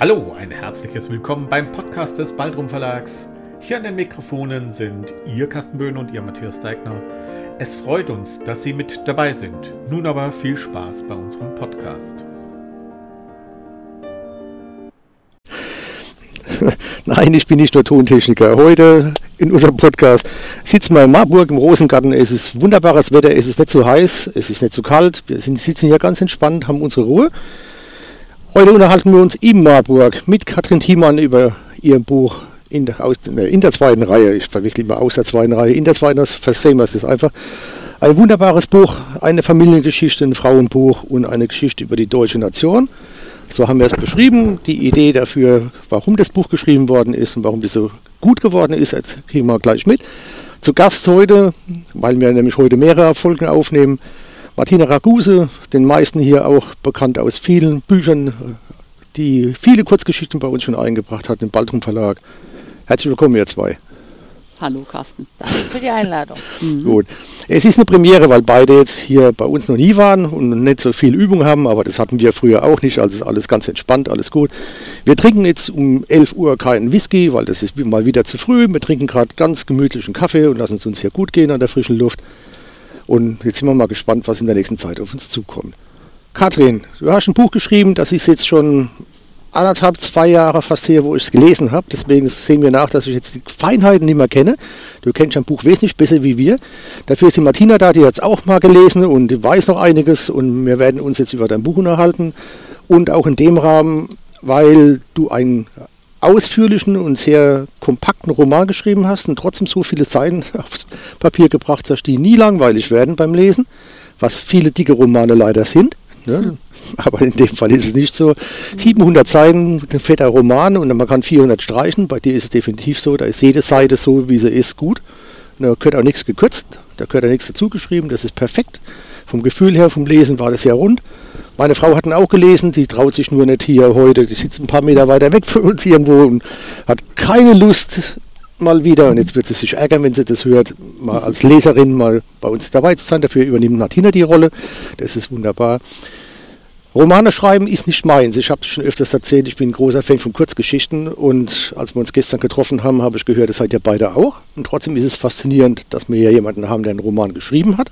Hallo, ein herzliches Willkommen beim Podcast des Baldrum Verlags. Hier an den Mikrofonen sind Ihr Carsten Böhn und Ihr Matthias Deigner. Es freut uns, dass Sie mit dabei sind. Nun aber viel Spaß bei unserem Podcast. Nein, ich bin nicht nur Tontechniker. Heute in unserem Podcast sitzen wir in Marburg im Rosengarten. Es ist wunderbares Wetter, es ist nicht zu heiß, es ist nicht zu kalt. Wir sitzen hier ganz entspannt, haben unsere Ruhe. Heute unterhalten wir uns in Marburg mit Katrin Thiemann über ihr Buch in der, aus, in der zweiten Reihe. Ich verwechsel immer aus der zweiten Reihe. In der zweiten, versehen wir es einfach. Ein wunderbares Buch, eine Familiengeschichte, ein Frauenbuch und eine Geschichte über die deutsche Nation. So haben wir es beschrieben. Die Idee dafür, warum das Buch geschrieben worden ist und warum das so gut geworden ist, jetzt kriegen wir gleich mit. Zu Gast heute, weil wir nämlich heute mehrere Folgen aufnehmen, Martina Raguse, den meisten hier auch bekannt aus vielen Büchern, die viele Kurzgeschichten bei uns schon eingebracht hat im Baldrum Verlag. Herzlich willkommen, ihr zwei. Hallo Carsten. Danke für die Einladung. Mhm. Gut. Es ist eine Premiere, weil beide jetzt hier bei uns noch nie waren und nicht so viel Übung haben, aber das hatten wir früher auch nicht, also ist alles ganz entspannt, alles gut. Wir trinken jetzt um 11 Uhr keinen Whisky, weil das ist mal wieder zu früh. Wir trinken gerade ganz gemütlichen Kaffee und lassen es uns hier gut gehen an der frischen Luft. Und jetzt sind wir mal gespannt, was in der nächsten Zeit auf uns zukommt. Katrin, du hast ein Buch geschrieben, das ist jetzt schon anderthalb, zwei Jahre fast her, wo ich es gelesen habe. Deswegen sehen wir nach, dass ich jetzt die Feinheiten nicht mehr kenne. Du kennst ein Buch wesentlich besser wie wir. Dafür ist die Martina da, die hat es auch mal gelesen und die weiß noch einiges. Und wir werden uns jetzt über dein Buch unterhalten. Und auch in dem Rahmen, weil du ein ausführlichen und sehr kompakten Roman geschrieben hast und trotzdem so viele Seiten aufs Papier gebracht hast, die nie langweilig werden beim Lesen, was viele dicke Romane leider sind. Ne? Aber in dem Fall ist es nicht so. 700 Seiten, ein fetter Roman und man kann 400 streichen. Bei dir ist es definitiv so, da ist jede Seite so, wie sie ist, gut. Da gehört auch nichts gekürzt, da gehört auch nichts dazugeschrieben, das ist perfekt. Vom Gefühl her, vom Lesen war das sehr rund. Meine Frau hat ihn auch gelesen, die traut sich nur nicht hier heute, die sitzt ein paar Meter weiter weg von uns irgendwo und hat keine Lust mal wieder, und jetzt wird sie sich ärgern, wenn sie das hört, mal als Leserin mal bei uns dabei zu sein. Dafür übernimmt Martina die Rolle. Das ist wunderbar. Romane schreiben ist nicht meins. Ich habe schon öfters erzählt, ich bin ein großer Fan von Kurzgeschichten und als wir uns gestern getroffen haben, habe ich gehört, das seid ihr beide auch. Und trotzdem ist es faszinierend, dass wir hier jemanden haben, der einen Roman geschrieben hat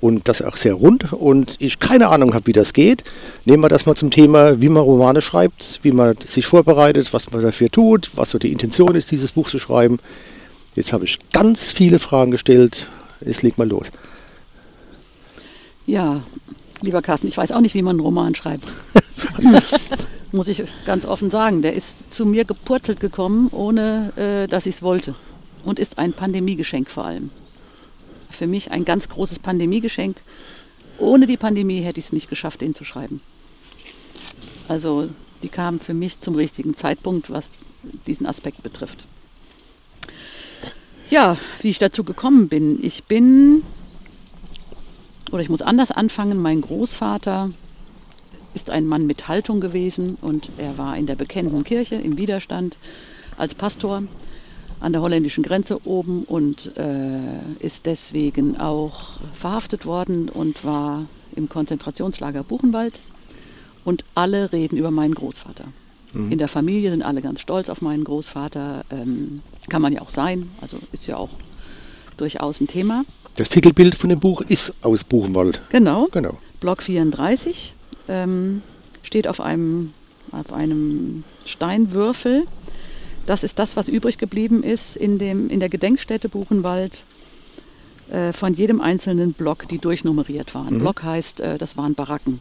und das auch sehr rund und ich keine Ahnung habe, wie das geht. Nehmen wir das mal zum Thema, wie man Romane schreibt, wie man sich vorbereitet, was man dafür tut, was so die Intention ist, dieses Buch zu schreiben. Jetzt habe ich ganz viele Fragen gestellt. Jetzt leg mal los. Ja, lieber Carsten, ich weiß auch nicht, wie man einen Roman schreibt. Muss ich ganz offen sagen. Der ist zu mir gepurzelt gekommen, ohne äh, dass ich es wollte. Und ist ein Pandemiegeschenk vor allem für mich ein ganz großes Pandemiegeschenk. Ohne die Pandemie hätte ich es nicht geschafft, den zu schreiben. Also die kamen für mich zum richtigen Zeitpunkt, was diesen Aspekt betrifft. Ja, wie ich dazu gekommen bin. Ich bin, oder ich muss anders anfangen, mein Großvater ist ein Mann mit Haltung gewesen und er war in der bekennenden Kirche im Widerstand als Pastor an der holländischen Grenze oben und äh, ist deswegen auch verhaftet worden und war im Konzentrationslager Buchenwald. Und alle reden über meinen Großvater. Mhm. In der Familie sind alle ganz stolz auf meinen Großvater. Ähm, kann man ja auch sein, also ist ja auch durchaus ein Thema. Das Titelbild von dem Buch ist aus Buchenwald. Genau. genau. Block 34 ähm, steht auf einem, auf einem Steinwürfel das ist das, was übrig geblieben ist in, dem, in der Gedenkstätte Buchenwald äh, von jedem einzelnen Block, die durchnummeriert waren. Mhm. Block heißt, äh, das waren Baracken,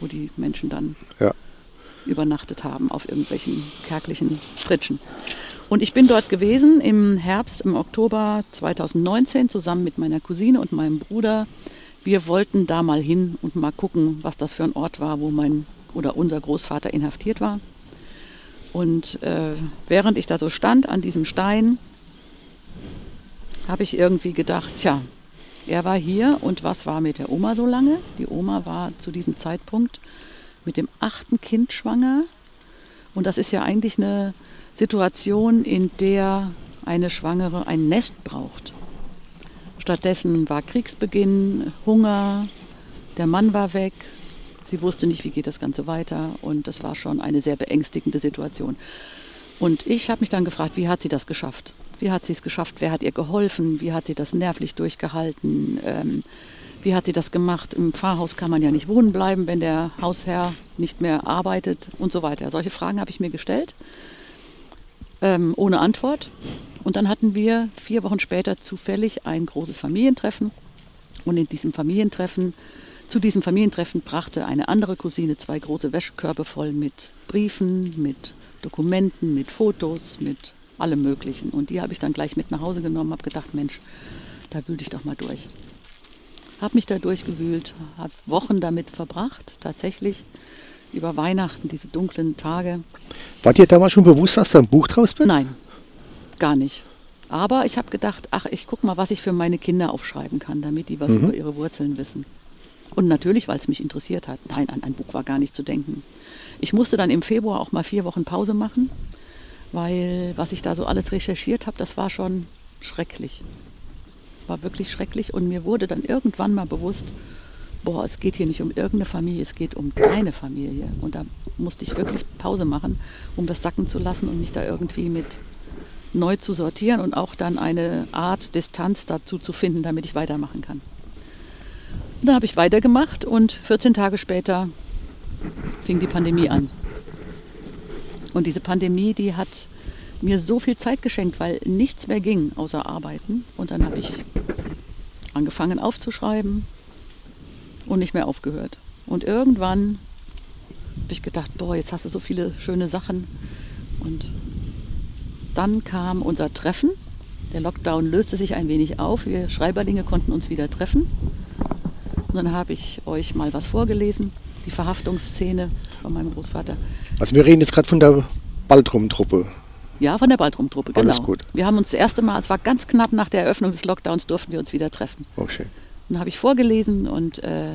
wo die Menschen dann ja. übernachtet haben auf irgendwelchen kärglichen Pritschen. Und ich bin dort gewesen im Herbst, im Oktober 2019 zusammen mit meiner Cousine und meinem Bruder. Wir wollten da mal hin und mal gucken, was das für ein Ort war, wo mein oder unser Großvater inhaftiert war. Und äh, während ich da so stand an diesem Stein, habe ich irgendwie gedacht, tja, er war hier und was war mit der Oma so lange? Die Oma war zu diesem Zeitpunkt mit dem achten Kind schwanger. Und das ist ja eigentlich eine Situation, in der eine Schwangere ein Nest braucht. Stattdessen war Kriegsbeginn, Hunger, der Mann war weg, Sie wusste nicht, wie geht das Ganze weiter und das war schon eine sehr beängstigende Situation. Und ich habe mich dann gefragt, wie hat sie das geschafft? Wie hat sie es geschafft? Wer hat ihr geholfen? Wie hat sie das nervlich durchgehalten? Ähm, wie hat sie das gemacht? Im Pfarrhaus kann man ja nicht wohnen bleiben, wenn der Hausherr nicht mehr arbeitet und so weiter. Solche Fragen habe ich mir gestellt, ähm, ohne Antwort. Und dann hatten wir vier Wochen später zufällig ein großes Familientreffen. Und in diesem Familientreffen, zu diesem Familientreffen brachte eine andere Cousine zwei große Wäschekörbe voll mit Briefen, mit Dokumenten, mit Fotos, mit allem Möglichen. Und die habe ich dann gleich mit nach Hause genommen, habe gedacht, Mensch, da wühl dich doch mal durch. Habe mich da durchgewühlt, habe Wochen damit verbracht, tatsächlich über Weihnachten, diese dunklen Tage. War dir damals schon bewusst, dass da ein Buch draus wird? Nein, gar nicht. Aber ich habe gedacht, ach, ich gucke mal, was ich für meine Kinder aufschreiben kann, damit die was Mhm. über ihre Wurzeln wissen. Und natürlich, weil es mich interessiert hat. Nein, an ein Buch war gar nicht zu denken. Ich musste dann im Februar auch mal vier Wochen Pause machen, weil was ich da so alles recherchiert habe, das war schon schrecklich. War wirklich schrecklich und mir wurde dann irgendwann mal bewusst, boah, es geht hier nicht um irgendeine Familie, es geht um deine Familie. Und da musste ich wirklich Pause machen, um das sacken zu lassen und mich da irgendwie mit neu zu sortieren und auch dann eine Art Distanz dazu zu finden, damit ich weitermachen kann. Und dann habe ich weitergemacht und 14 Tage später fing die Pandemie an. Und diese Pandemie, die hat mir so viel Zeit geschenkt, weil nichts mehr ging außer Arbeiten. Und dann habe ich angefangen aufzuschreiben und nicht mehr aufgehört. Und irgendwann habe ich gedacht, boah, jetzt hast du so viele schöne Sachen. Und dann kam unser Treffen. Der Lockdown löste sich ein wenig auf. Wir Schreiberlinge konnten uns wieder treffen. Und dann habe ich euch mal was vorgelesen. Die Verhaftungsszene von meinem Großvater. Also wir reden jetzt gerade von der Baldrum-Truppe. Ja, von der Baldrum-Truppe, genau. Alles gut. Wir haben uns das erste Mal, es war ganz knapp nach der Eröffnung des Lockdowns, durften wir uns wieder treffen. Schön. Dann habe ich vorgelesen und äh,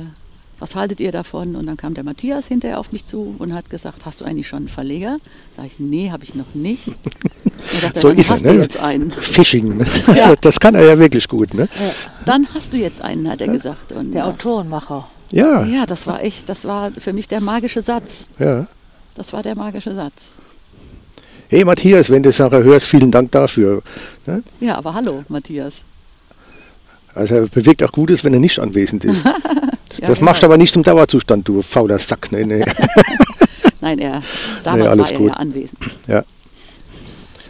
was haltet ihr davon? Und dann kam der Matthias hinterher auf mich zu und hat gesagt, hast du eigentlich schon einen Verleger? Sag ich, nee, habe ich noch nicht. Und dachte, So dann ist er, hast ne? du jetzt einen. Fishing, ne? Ja. das kann er ja wirklich gut, ne? Dann hast du jetzt einen, hat er gesagt. Und Der ja, Autorenmacher. Ja, ja. ja, das war echt, das war für mich der magische Satz. Das war der magische Satz. Hey Matthias, wenn du das nachher hörst, vielen Dank dafür. Ne? Ja, aber hallo, Matthias. Also er bewirkt auch Gutes, wenn er nicht anwesend ist. Ja, das genau. machst du aber nicht zum Dauerzustand, du fauler Sack. Nee, nee. Nein, er, damals alles war er gut. ja anwesend. ja.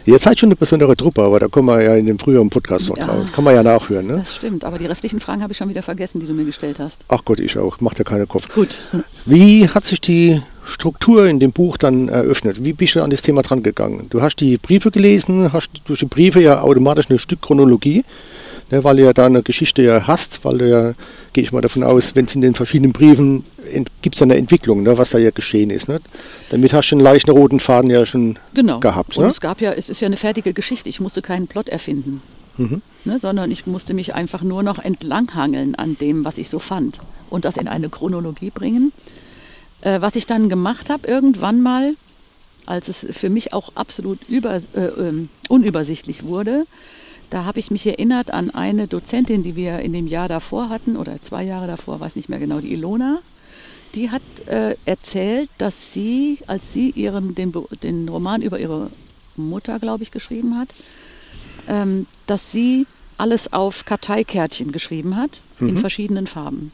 Ihr seid schon eine besondere Truppe, aber da kommen wir ja in dem früheren Podcast noch Ja. drauf. Kann man ja nachhören. Ne? Das stimmt, aber die restlichen Fragen habe ich schon wieder vergessen, die du mir gestellt hast. Ach Gott, ich auch. Macht ja keinen Kopf. Gut. Wie hat sich die Struktur in dem Buch dann eröffnet? Wie bist du an das Thema dran gegangen? Du hast die Briefe gelesen, hast durch die Briefe ja automatisch eine Stück Chronologie, ne, weil du ja da eine Geschichte ja hast, weil du ja, gehe ich mal davon aus, wenn es in den verschiedenen Briefen gibt es ja eine Entwicklung, ne, was da ja geschehen ist. Ne? Damit hast du einen leichten roten Faden ja schon Genau. gehabt. Und Ne? es gab ja, es ist ja eine fertige Geschichte. Ich musste keinen Plot erfinden. Mhm. Ne, sondern ich musste mich einfach nur noch entlanghangeln an dem, was ich so fand. Und das in eine Chronologie bringen. Äh, was ich dann gemacht habe, irgendwann mal, als es für mich auch absolut über, äh, ähm, unübersichtlich wurde, da habe ich mich erinnert an eine Dozentin, die wir in dem Jahr davor hatten, oder zwei Jahre davor, weiß nicht mehr genau, die Ilona. Die hat äh, erzählt, dass sie, als sie ihren, den, den Roman über ihre Mutter, glaube ich, geschrieben hat, ähm, dass sie alles auf Karteikärtchen geschrieben hat, in Mhm. verschiedenen Farben.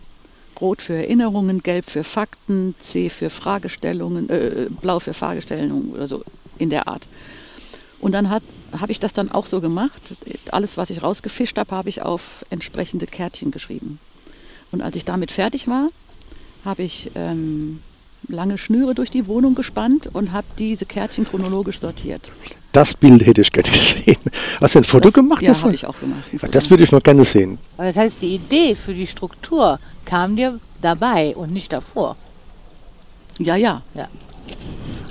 Rot für Erinnerungen, gelb für Fakten, C für Fragestellungen, äh, blau für Fragestellungen oder so in der Art. Und dann habe ich das dann auch so gemacht. Alles, was ich rausgefischt habe, habe ich auf entsprechende Kärtchen geschrieben. Und als ich damit fertig war, habe ich ähm, lange Schnüre durch die Wohnung gespannt und habe diese Kärtchen chronologisch sortiert. Das Bild hätte ich gerne gesehen. Hast du ein Foto das, gemacht ja, davon? habe ich auch gemacht. Ja, das würde ich noch gerne sehen. Aber das heißt, die Idee für die Struktur kam dir dabei und nicht davor. ja, ja.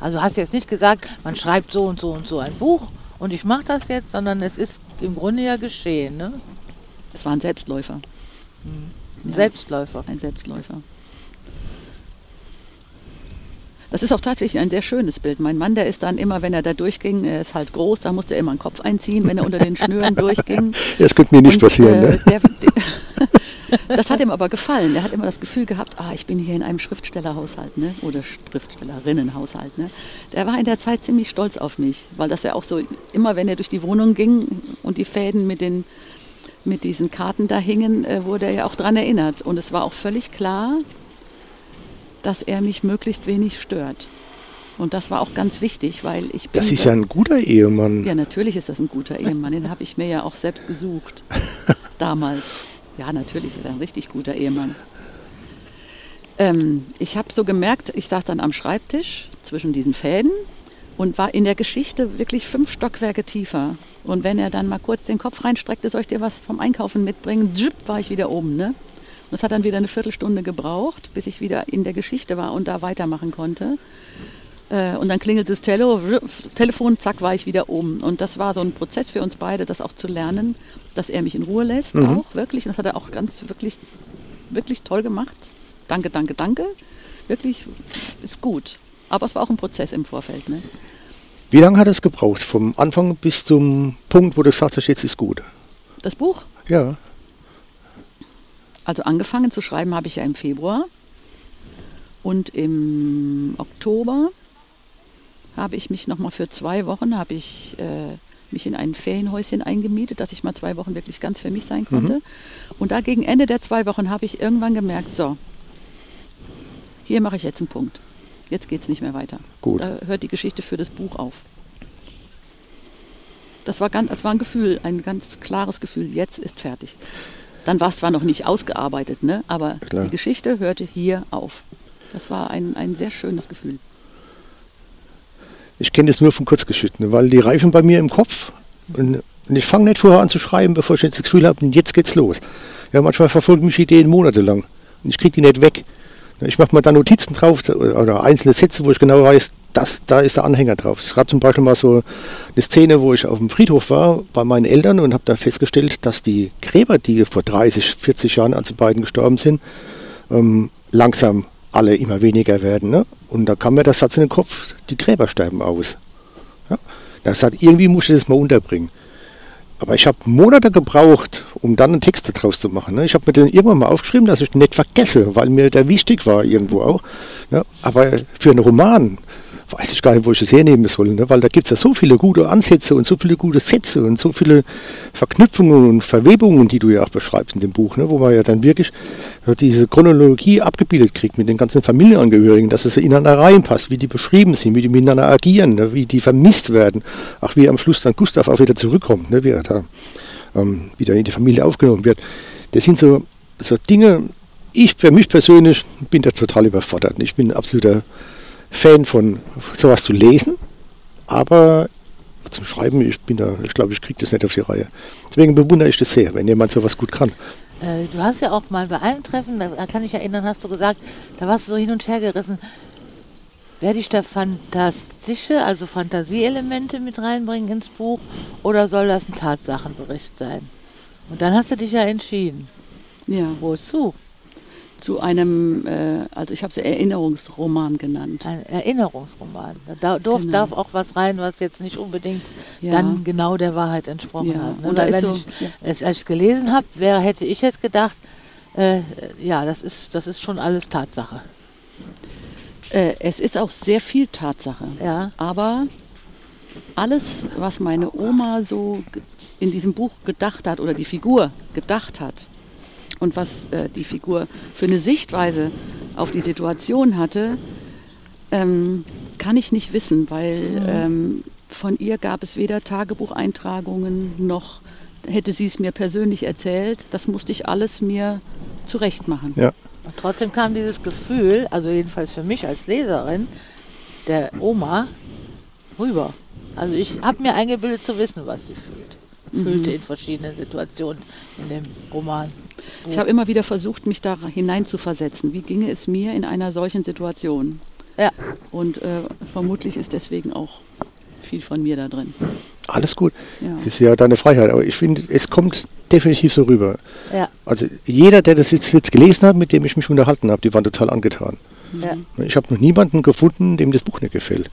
Also hast jetzt nicht gesagt, man schreibt so und so und so ein Buch und ich mache das jetzt, sondern es ist im Grunde ja geschehen, ne? Es war ein Selbstläufer. Ein Ja. Selbstläufer. Ein Selbstläufer. Das ist auch tatsächlich ein sehr schönes Bild. Mein Mann, der ist dann immer, wenn er da durchging, er ist halt groß, da musste er immer einen Kopf einziehen, wenn er unter den Schnüren durchging. Das könnte mir nicht Und, passieren. äh, ne? der, Das hat ihm aber gefallen. Er hat immer das Gefühl gehabt, ah, ich bin hier in einem Schriftstellerhaushalt ne? oder Schriftstellerinnenhaushalt. Ne? Der war in der Zeit ziemlich stolz auf mich, weil das ja auch so, immer wenn er durch die Wohnung ging und die Fäden mit, den, mit diesen Karten da hingen, äh, wurde er ja auch daran erinnert. Und es war auch völlig klar, dass er mich möglichst wenig stört. Und das war auch ganz wichtig, weil ich bin. Das ist ja ein guter Ehemann. Ja, natürlich ist das ein guter Ehemann. Den habe ich mir ja auch selbst gesucht. damals. Ja, natürlich ist er ein richtig guter Ehemann. Ähm, ich habe so gemerkt, ich saß dann am Schreibtisch zwischen diesen Fäden und war in der Geschichte wirklich fünf Stockwerke tiefer. Und wenn er dann mal kurz den Kopf reinstreckte, soll ich dir was vom Einkaufen mitbringen, Zip, war ich wieder oben. Ne? Das hat dann wieder eine Viertelstunde gebraucht, bis ich wieder in der Geschichte war und da weitermachen konnte. Äh, und dann klingelt das Tele Telefon, zack, war ich wieder oben. Und das war so ein Prozess für uns beide, das auch zu lernen, dass er mich in Ruhe lässt, mhm. auch wirklich. Und das hat er auch ganz wirklich, wirklich toll gemacht. Danke, danke, danke. Wirklich ist gut. Aber es war auch ein Prozess im Vorfeld. Ne? Wie lange hat es gebraucht? Vom Anfang bis zum Punkt, wo du gesagt hast, jetzt ist gut? Das Buch? Ja. Also angefangen zu schreiben habe ich ja im Februar. Und im Oktober habe ich mich nochmal für zwei Wochen, habe ich äh, mich in ein Ferienhäuschen eingemietet, dass ich mal zwei Wochen wirklich ganz für mich sein konnte. Mhm. Und da gegen Ende der zwei Wochen habe ich irgendwann gemerkt, so, hier mache ich jetzt einen Punkt. Jetzt geht es nicht mehr weiter. Gut. Da hört die Geschichte für das Buch auf. Das war, ganz, das war ein Gefühl, ein ganz klares Gefühl, jetzt ist fertig. Dann war es zwar noch nicht ausgearbeitet, ne? aber Klar. die Geschichte hörte hier auf. Das war ein, ein sehr schönes Gefühl. Ich kenne das nur von Kurzgeschichten, weil die reifen bei mir im Kopf und, und ich fange nicht vorher an zu schreiben, bevor ich jetzt das Gefühl habe, jetzt geht's los. Ja, manchmal verfolgen mich Ideen monatelang und ich kriege die nicht weg. Ich mache mal da Notizen drauf oder einzelne Sätze, wo ich genau weiß, das, da ist der Anhänger drauf. Es gab zum Beispiel mal so eine Szene, wo ich auf dem Friedhof war bei meinen Eltern und habe da festgestellt, dass die Gräber, die vor 30, 40 Jahren, als die beiden gestorben sind, ähm, langsam alle immer weniger werden. Ne? Und da kam mir der Satz in den Kopf, die Gräber sterben aus. Ja? Da gesagt, irgendwie muss ich das mal unterbringen. Aber ich habe Monate gebraucht, um dann einen Text daraus zu machen. Ne? Ich habe mir den irgendwann mal aufgeschrieben, dass ich nicht vergesse, weil mir der wichtig war irgendwo auch. Ne? Aber für einen Roman weiß ich gar nicht, wo ich das hernehmen soll, ne? weil da gibt es ja so viele gute Ansätze und so viele gute Sätze und so viele Verknüpfungen und Verwebungen, die du ja auch beschreibst in dem Buch, ne? wo man ja dann wirklich diese Chronologie abgebildet kriegt mit den ganzen Familienangehörigen, dass es ineinander reinpasst, wie die beschrieben sind, wie die miteinander agieren, ne? wie die vermisst werden, auch wie am Schluss dann Gustav auch wieder zurückkommt, ne? wie er da ähm, wieder in die Familie aufgenommen wird. Das sind so, so Dinge, ich für mich persönlich bin da total überfordert. Ich bin ein absoluter Fan von sowas zu lesen, aber zum Schreiben, ich bin da, ich glaube, ich kriege das nicht auf die Reihe. Deswegen bewundere ich das sehr, wenn jemand sowas gut kann. Äh, du hast ja auch mal bei einem Treffen, da kann ich erinnern, hast du gesagt, da warst du so hin und her gerissen. Werde ich da fantastische, also Fantasieelemente mit reinbringen ins Buch oder soll das ein Tatsachenbericht sein? Und dann hast du dich ja entschieden. Ja. Wozu? Zu einem, äh, also ich habe es Erinnerungsroman genannt. Ein Erinnerungsroman. Da darf, genau. darf auch was rein, was jetzt nicht unbedingt ja. dann genau der Wahrheit entsprochen ja. hat. Ne? Und da wenn so, ich ja. es als ich gelesen habe, hätte ich jetzt gedacht, äh, ja, das ist, das ist schon alles Tatsache. Äh, es ist auch sehr viel Tatsache. Ja. Aber alles, was meine Oma so in diesem Buch gedacht hat oder die Figur gedacht hat, und was äh, die Figur für eine Sichtweise auf die Situation hatte, ähm, kann ich nicht wissen, weil mhm. ähm, von ihr gab es weder Tagebucheintragungen noch hätte sie es mir persönlich erzählt. Das musste ich alles mir zurecht machen. Ja. Und trotzdem kam dieses Gefühl, also jedenfalls für mich als Leserin, der Oma rüber. Also ich habe mir eingebildet zu wissen, was sie fühlt. Fühlte mhm. in verschiedenen Situationen in dem Roman. Ich habe immer wieder versucht, mich da hineinzuversetzen. Wie ginge es mir in einer solchen Situation? Ja. Und äh, vermutlich ist deswegen auch viel von mir da drin. Alles gut. Ja. Das ist ja deine Freiheit. Aber ich finde, es kommt definitiv so rüber. Ja. Also jeder, der das jetzt, jetzt gelesen hat, mit dem ich mich unterhalten habe, die waren total angetan. Ja. Ich habe noch niemanden gefunden, dem das Buch nicht gefällt.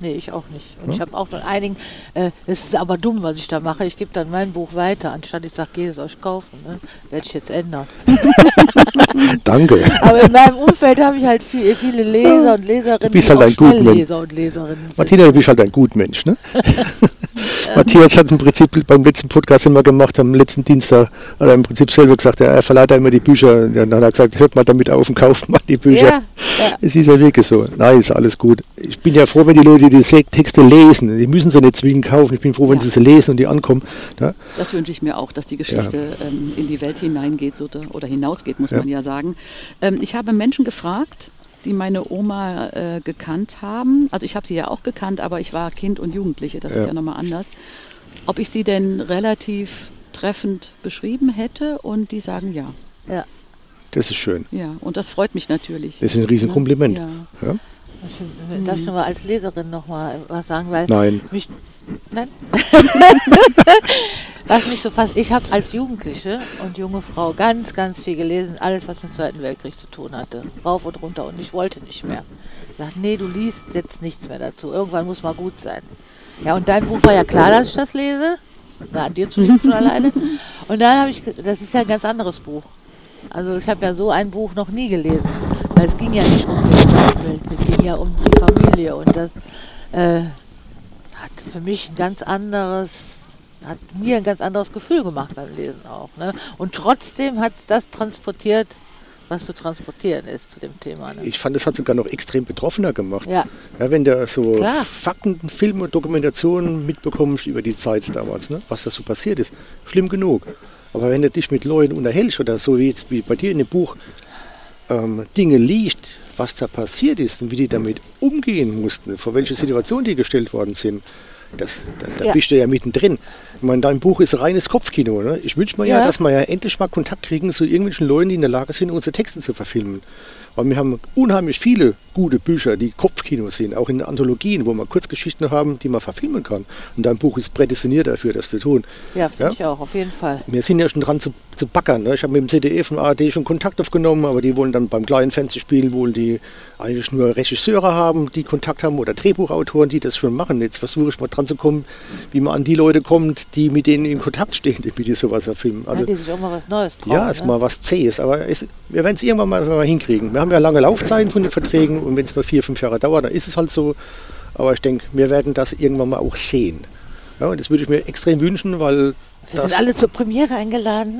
Nee, ich auch nicht. Und ich habe auch von einigen, äh, es ist aber dumm, was ich da mache. Ich gebe dann mein Buch weiter, anstatt ich sage, geht es euch kaufen. Ne? Werde ich jetzt ändern. Danke. Aber in meinem Umfeld habe ich halt viel, viele Leser und Leserinnen, Du bist halt ein und sind. Martina, du bist halt ein Gutmensch, ne? Matthias hat im Prinzip beim letzten Podcast immer gemacht, am letzten Dienstag, hat er im Prinzip selber gesagt, ja, er verleiht immer die Bücher. Ja, Dann hat er gesagt, hört mal damit auf und kauft mal die Bücher. Ja, ja. Es ist ja wirklich so. Nein, ist alles gut. Ich bin ja froh, wenn die Leute die Texte lesen. Die müssen sie nicht zwingend kaufen. Ich bin froh, wenn Ja. sie sie lesen und die ankommen. Ja? Das wünsche ich mir auch, dass die Geschichte ähm, in die Welt hineingeht so, oder hinausgeht, muss Ja. man ja sagen. Ähm, ich habe Menschen gefragt, die meine Oma äh, gekannt haben. Also ich habe sie ja auch gekannt, aber ich war Kind und Jugendliche, das Ja. ist ja nochmal anders. Ob ich sie denn relativ treffend beschrieben hätte und die sagen ja. Ja. Das ist schön. Ja, und das freut mich natürlich. Das ist ein Riesenkompliment. Ja. Ja? Darf ich nur mal als Leserin noch mal was sagen? Weil Nein. Mich, nein. was mich so fast, ich habe als Jugendliche und junge Frau ganz, ganz viel gelesen, alles, was mit dem Zweiten Weltkrieg zu tun hatte. Rauf und runter und ich wollte nicht mehr. Ich dachte, nee, du liest jetzt nichts mehr dazu. Irgendwann muss mal gut sein. Ja, und dein Buch war ja klar, dass ich das lese. Na, an dir zu schon alleine. Und dann habe ich, das ist ja ein ganz anderes Buch. Also ich habe ja so ein Buch noch nie gelesen. Weil es ging ja nicht um den Zweiten Weltkrieg, es ging ja um die Familie. Und das äh, hat für mich ein ganz anderes, hat mir ein ganz anderes Gefühl gemacht beim Lesen auch. Ne? Und trotzdem hat es das transportiert, was zu transportieren ist zu dem Thema. Ne? Ich fand, das hat sogar noch extrem betroffener gemacht. Ja, Ja, wenn du so Klar. Fakten, Filme, Dokumentationen mitbekommst über die Zeit damals, ne, was da so passiert ist, schlimm genug. Aber wenn du dich mit Leuten unterhältst oder so wie jetzt wie bei dir in dem Buch ähm, Dinge liest, was da passiert ist und wie die damit umgehen mussten, vor welche Situation die gestellt worden sind, das, da, da Ja. bist du ja mittendrin. Ich meine, dein Buch ist reines Kopfkino. Ne? Ich wünsche mir ja. Ja. dass wir ja endlich mal Kontakt kriegen zu irgendwelchen Leuten, die in der Lage sind, unsere Texte zu verfilmen. Weil wir haben unheimlich viele gute Bücher, die Kopfkino sind, auch in Anthologien, wo wir Kurzgeschichten haben, die man verfilmen kann. Und dein Buch ist prädestiniert dafür, das zu tun. ja finde Ja. ich auch, auf jeden Fall. Wir sind ja schon dran zu, zu backern. Ne? Ich habe mit dem ZDF und ARD schon Kontakt aufgenommen, aber die wollen dann beim kleinen Fernsehspiel wollen die eigentlich nur Regisseure haben, die Kontakt haben oder Drehbuchautoren, die das schon machen. Jetzt versuche ich mal dran zu kommen, wie man an die Leute kommt, die mit denen in Kontakt stehen, die die sowas verfilmen. Also, ja, die sich auch mal was Neues trauen. ja, ist ne? mal was Zähes, aber es, wir werden es irgendwann mal, mal hinkriegen. Wir haben ja lange Laufzeiten von den Verträgen und wenn es nur vier, fünf Jahre dauert, dann ist es halt so. Aber ich denke, wir werden das irgendwann mal auch sehen. Ja, und das würde ich mir extrem wünschen, weil Wir das, sind alle zur Premiere eingeladen.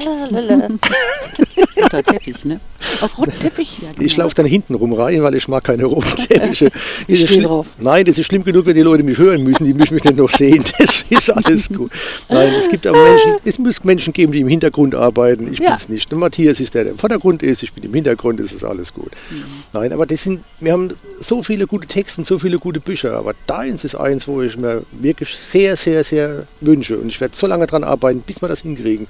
Roter Teppich, ne? Auf roten Teppich. Ja, ich genau. laufe dann hinten rum rein, weil ich mag keine roten Teppiche. Das ist steh schlimm- drauf. Nein, das ist schlimm genug, wenn die Leute mich hören müssen. Die müssen mich dann noch sehen. Das ist alles gut. Nein, es gibt aber Menschen, es muss Menschen geben, die im Hintergrund arbeiten. Ich Ja. bin's nicht. Und Matthias ist der, der im Vordergrund ist. Ich bin im Hintergrund, es ist alles gut. Nein, aber das sind, wir haben so viele gute Texte und so viele gute Bücher. Aber deins ist eins, wo ich mir wirklich sehr, sehr, sehr wünsche. Und ich werde so lange dran arbeiten, bis wir das hinkriegen,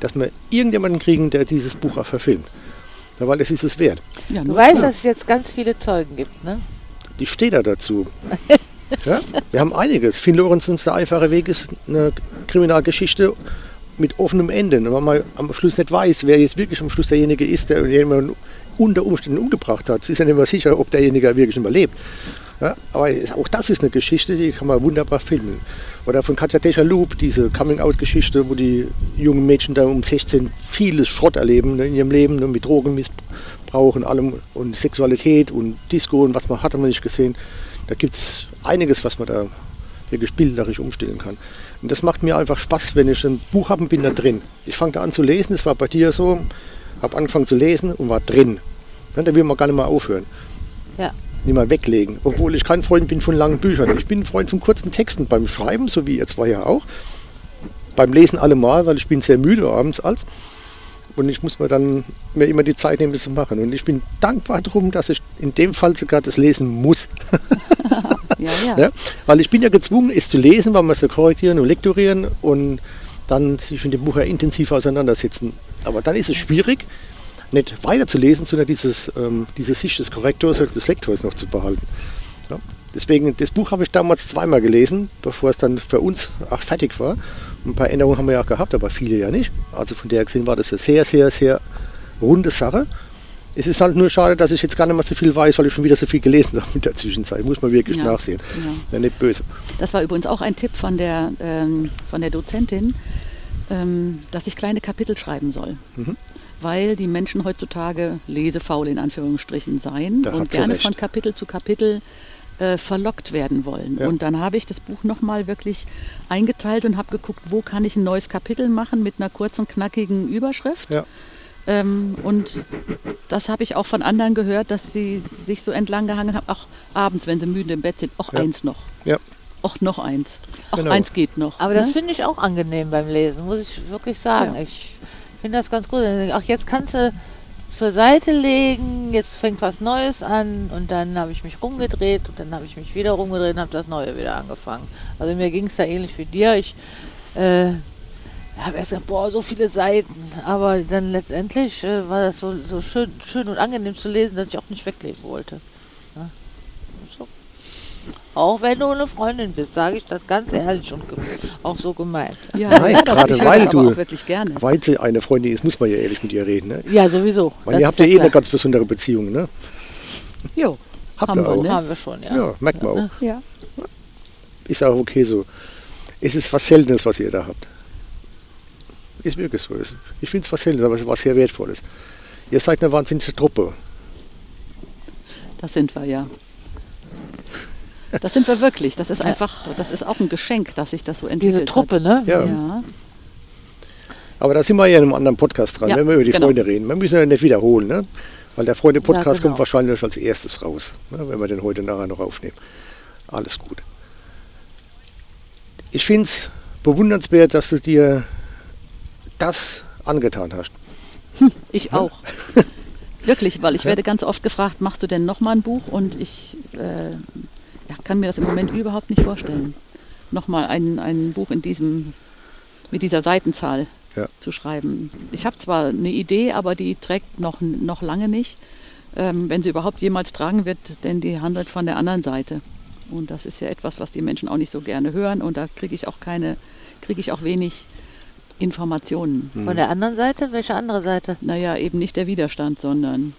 dass wir irgendjemanden kriegen, der dieses Buch auch verfilmt. Ja, weil es ist es wert. Ja, Du weißt, klar. dass es jetzt ganz viele Zeugen gibt, ne? Die steht da dazu. ja? Wir haben einiges. Finn Lorenzens Der einfache Weg ist eine Kriminalgeschichte mit offenem Ende. Und wenn man am Schluss nicht weiß, wer jetzt wirklich am Schluss derjenige ist, der jemanden unter Umständen umgebracht hat, ist ja nicht mehr sicher, ob derjenige wirklich nicht mehr lebt. Ja, aber auch das ist eine Geschichte, die kann man wunderbar filmen. Oder von Katja Deschaloub, diese Coming-out-Geschichte, wo die jungen Mädchen da um 16 vieles Schrott erleben ne, in ihrem Leben, ne, mit Drogenmissbrauch und allem und Sexualität und Disco und was man hat, haben wir nicht gesehen. Da gibt es einiges, was man da wirklich bilderisch umstellen kann. Und das macht mir einfach Spaß, wenn ich ein Buch habe und bin da drin. Ich fange da an zu lesen, das war bei dir so, habe angefangen zu lesen und war drin. Ja, da will man gar nicht mehr aufhören Ja. Nicht mal weglegen. Obwohl ich kein Freund bin von langen Büchern. Ich bin ein Freund von kurzen Texten beim Schreiben, so wie ihr zwei ja auch. Beim Lesen allemal, weil ich bin sehr müde abends als. Und ich muss mir dann mir immer die Zeit nehmen, das zu machen. Und ich bin dankbar darum, dass ich in dem Fall sogar das lesen muss. Ja, ja. Ja? Weil ich bin ja gezwungen, es zu lesen, weil man es ja korrigieren und lektorieren und dann sich mit dem Buch ja intensiv auseinandersetzen. Aber dann ist es schwierig, nicht weiterzulesen, sondern dieses, ähm, diese Sicht des Korrektors oder des Lektors noch zu behalten. Ja? Deswegen, das Buch habe ich damals zweimal gelesen, bevor es dann für uns auch fertig war. Und ein paar Änderungen haben wir ja auch gehabt, aber viele ja nicht. Also von der gesehen war das eine sehr, sehr, sehr runde Sache. Es ist halt nur schade, dass ich jetzt gar nicht mehr so viel weiß, weil ich schon wieder so viel gelesen habe in der Zwischenzeit. Muss man wirklich Ja, nachsehen. ja. Ja, nicht böse. Das war übrigens auch ein Tipp von der, ähm, von der Dozentin, ähm, dass ich kleine Kapitel schreiben soll. Mhm. Weil die Menschen heutzutage lesefaul in Anführungsstrichen seien Da und gerne recht. von Kapitel zu Kapitel äh, verlockt werden wollen. Ja. Und dann habe ich das Buch nochmal wirklich eingeteilt und habe geguckt, wo kann ich ein neues Kapitel machen mit einer kurzen, knackigen Überschrift. Ja. Ähm, und das habe ich auch von anderen gehört, dass sie sich so entlang gehangen haben, auch abends, wenn sie müde im Bett sind, auch Ja. eins noch. Ja. Auch noch eins. Auch Genau. eins geht noch. Aber das ne? finde ich auch angenehm beim Lesen, muss ich wirklich sagen. Ja. Ich finde das ganz gut. Ach, jetzt kannst du zur Seite legen, jetzt fängt was Neues an und dann habe ich mich rumgedreht und dann habe ich mich wieder rumgedreht und habe das Neue wieder angefangen. Also mir ging es da ähnlich wie dir. Ich äh, habe erst gesagt, boah, so viele Seiten. Aber dann letztendlich äh, war das so, so schön, schön und angenehm zu lesen, dass ich auch nicht weglegen wollte. Auch wenn du eine Freundin bist, sage ich das ganz ehrlich und auch so gemeint. Ja, Nein, ja, gerade weil du- auch wirklich gerne. Weil sie eine Freundin ist, muss man ja ehrlich mit ihr reden. Ne? Ja, sowieso. Weil ihr habt ja eh klar. eine ganz besondere Beziehung. Ne? Jo, Habt Haben ihr wir, auch. ne? Haben wir schon, ja. Ja, merkt man auch. ja. Ist auch okay so. Es ist was Seltenes, was ihr da habt. Ist wirklich so. Ich finde es was Seltenes, aber es ist was sehr Wertvolles. Ihr seid eine wahnsinnige Truppe. Das sind wir ja. Das sind wir wirklich. Das ist einfach, das ist auch ein Geschenk, dass sich das so entwickelt Diese Truppe, hat. ne? Ja. Ja. Aber da sind wir ja in einem anderen Podcast dran, Ja, wenn wir über die genau. Freunde reden. Wir müssen ja nicht wiederholen, ne? Weil der Freunde-Podcast Ja, genau. kommt wahrscheinlich als erstes raus, ne? wenn wir den heute nachher noch aufnehmen. Alles gut. Ich finde es bewundernswert, dass du dir das angetan hast. Ich auch. Wirklich, weil ich Ja. werde ganz oft gefragt, machst du denn nochmal ein Buch? Und ich äh, ja, kann mir das im Moment überhaupt nicht vorstellen. Nochmal ein, ein Buch in diesem, mit dieser Seitenzahl Ja. zu schreiben. Ich habe zwar eine Idee, aber die trägt noch, noch lange nicht. Ähm, wenn sie überhaupt jemals tragen wird, denn die handelt von der anderen Seite. Und das ist ja etwas, was die Menschen auch nicht so gerne hören. Und da kriege ich auch keine, kriege ich auch wenig Informationen. Von der anderen Seite? Welche andere Seite? Naja, eben nicht der Widerstand, sondern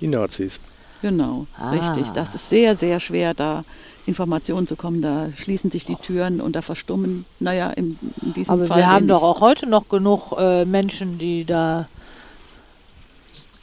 Die Nazis. Genau, Ah. richtig. Das ist sehr, sehr schwer, da Informationen zu kommen. Da schließen sich die Türen und da verstummen, naja, in, in diesem Aber Fall. wir haben doch auch heute noch genug äh, Menschen, die da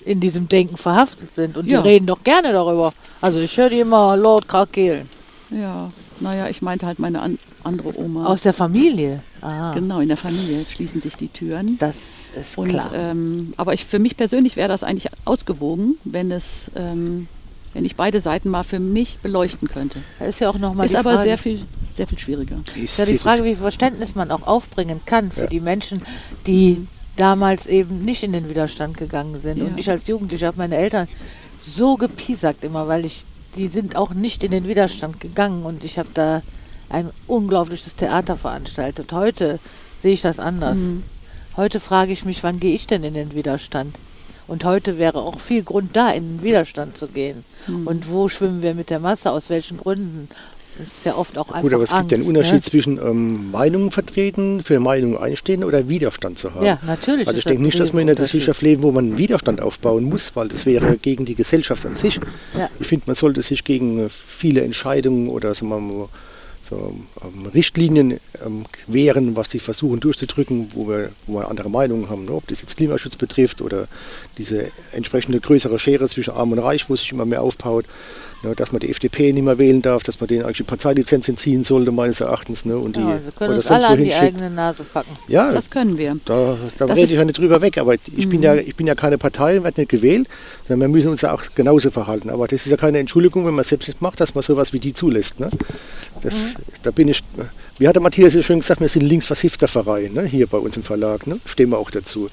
in diesem Denken verhaftet sind. Und Ja. die reden doch gerne darüber. Also ich höre die immer laut krakehlen. Ja, naja, ich meinte halt meine an, andere Oma. Aus der Familie. Ah, genau, in der Familie schließen sich die Türen. das ist Und, klar. ähm, aber ich, für mich persönlich wäre das eigentlich ausgewogen, wenn es, ähm, wenn ich beide Seiten mal für mich beleuchten könnte. da ist ja auch nochmal Ist die aber Frage, sehr viel, sehr viel schwieriger. Ich ist ja die Frage, das- wie viel Verständnis man auch aufbringen kann für Ja. die Menschen, die damals eben nicht in den Widerstand gegangen sind. Ja. Und ich als Jugendlicher habe meine Eltern so gepiesackt immer, weil ich, die sind auch nicht in den Widerstand gegangen und ich habe da ein unglaubliches Theater veranstaltet. Heute sehe ich das anders. Mhm. Heute frage ich mich, wann gehe ich denn in den Widerstand? Und heute wäre auch viel Grund da, in den Widerstand zu gehen. Mhm. Und wo schwimmen wir mit der Masse? Aus welchen Gründen? Das ist ja oft auch einfach Gut, aber es Angst, gibt ja einen Unterschied Ne? zwischen ähm, Meinungen vertreten, für Meinungen einstehen oder Widerstand zu haben. Ja, natürlich. Also ich denke nicht, dass wir in einer Gesellschaft leben, wo man Widerstand aufbauen muss, weil das wäre gegen die Gesellschaft an sich. Ja. Ich finde, man sollte sich gegen äh, viele Entscheidungen oder sagen wir mal, so, ähm, Richtlinien ähm, wehren, was die versuchen durchzudrücken, wo wir, wo wir andere Meinungen haben, ne? ob das jetzt Klimaschutz betrifft oder diese entsprechende größere Schere zwischen Arm und Reich, wo sich immer mehr aufbaut. Ne, dass man die FDP nicht mehr wählen darf, dass man denen eigentlich die Parteilizenz entziehen sollte, meines Erachtens. Ne, und die, Ja, wir können uns alle an die schickt. eigene Nase packen. Ja, Das können wir. da, da Das rede ich ja nicht drüber weg, aber ich, bin ja, ich bin ja keine Partei, werde nicht gewählt, sondern wir müssen uns ja auch genauso verhalten. Aber das ist ja keine Entschuldigung, wenn man selbst nicht macht, dass man sowas wie die zulässt. Ne? Das, Da bin ich, wie hat der Matthias ja schön gesagt, wir sind linksversiffter Verein, ne? hier bei uns im Verlag, ne? stehen wir auch dazu.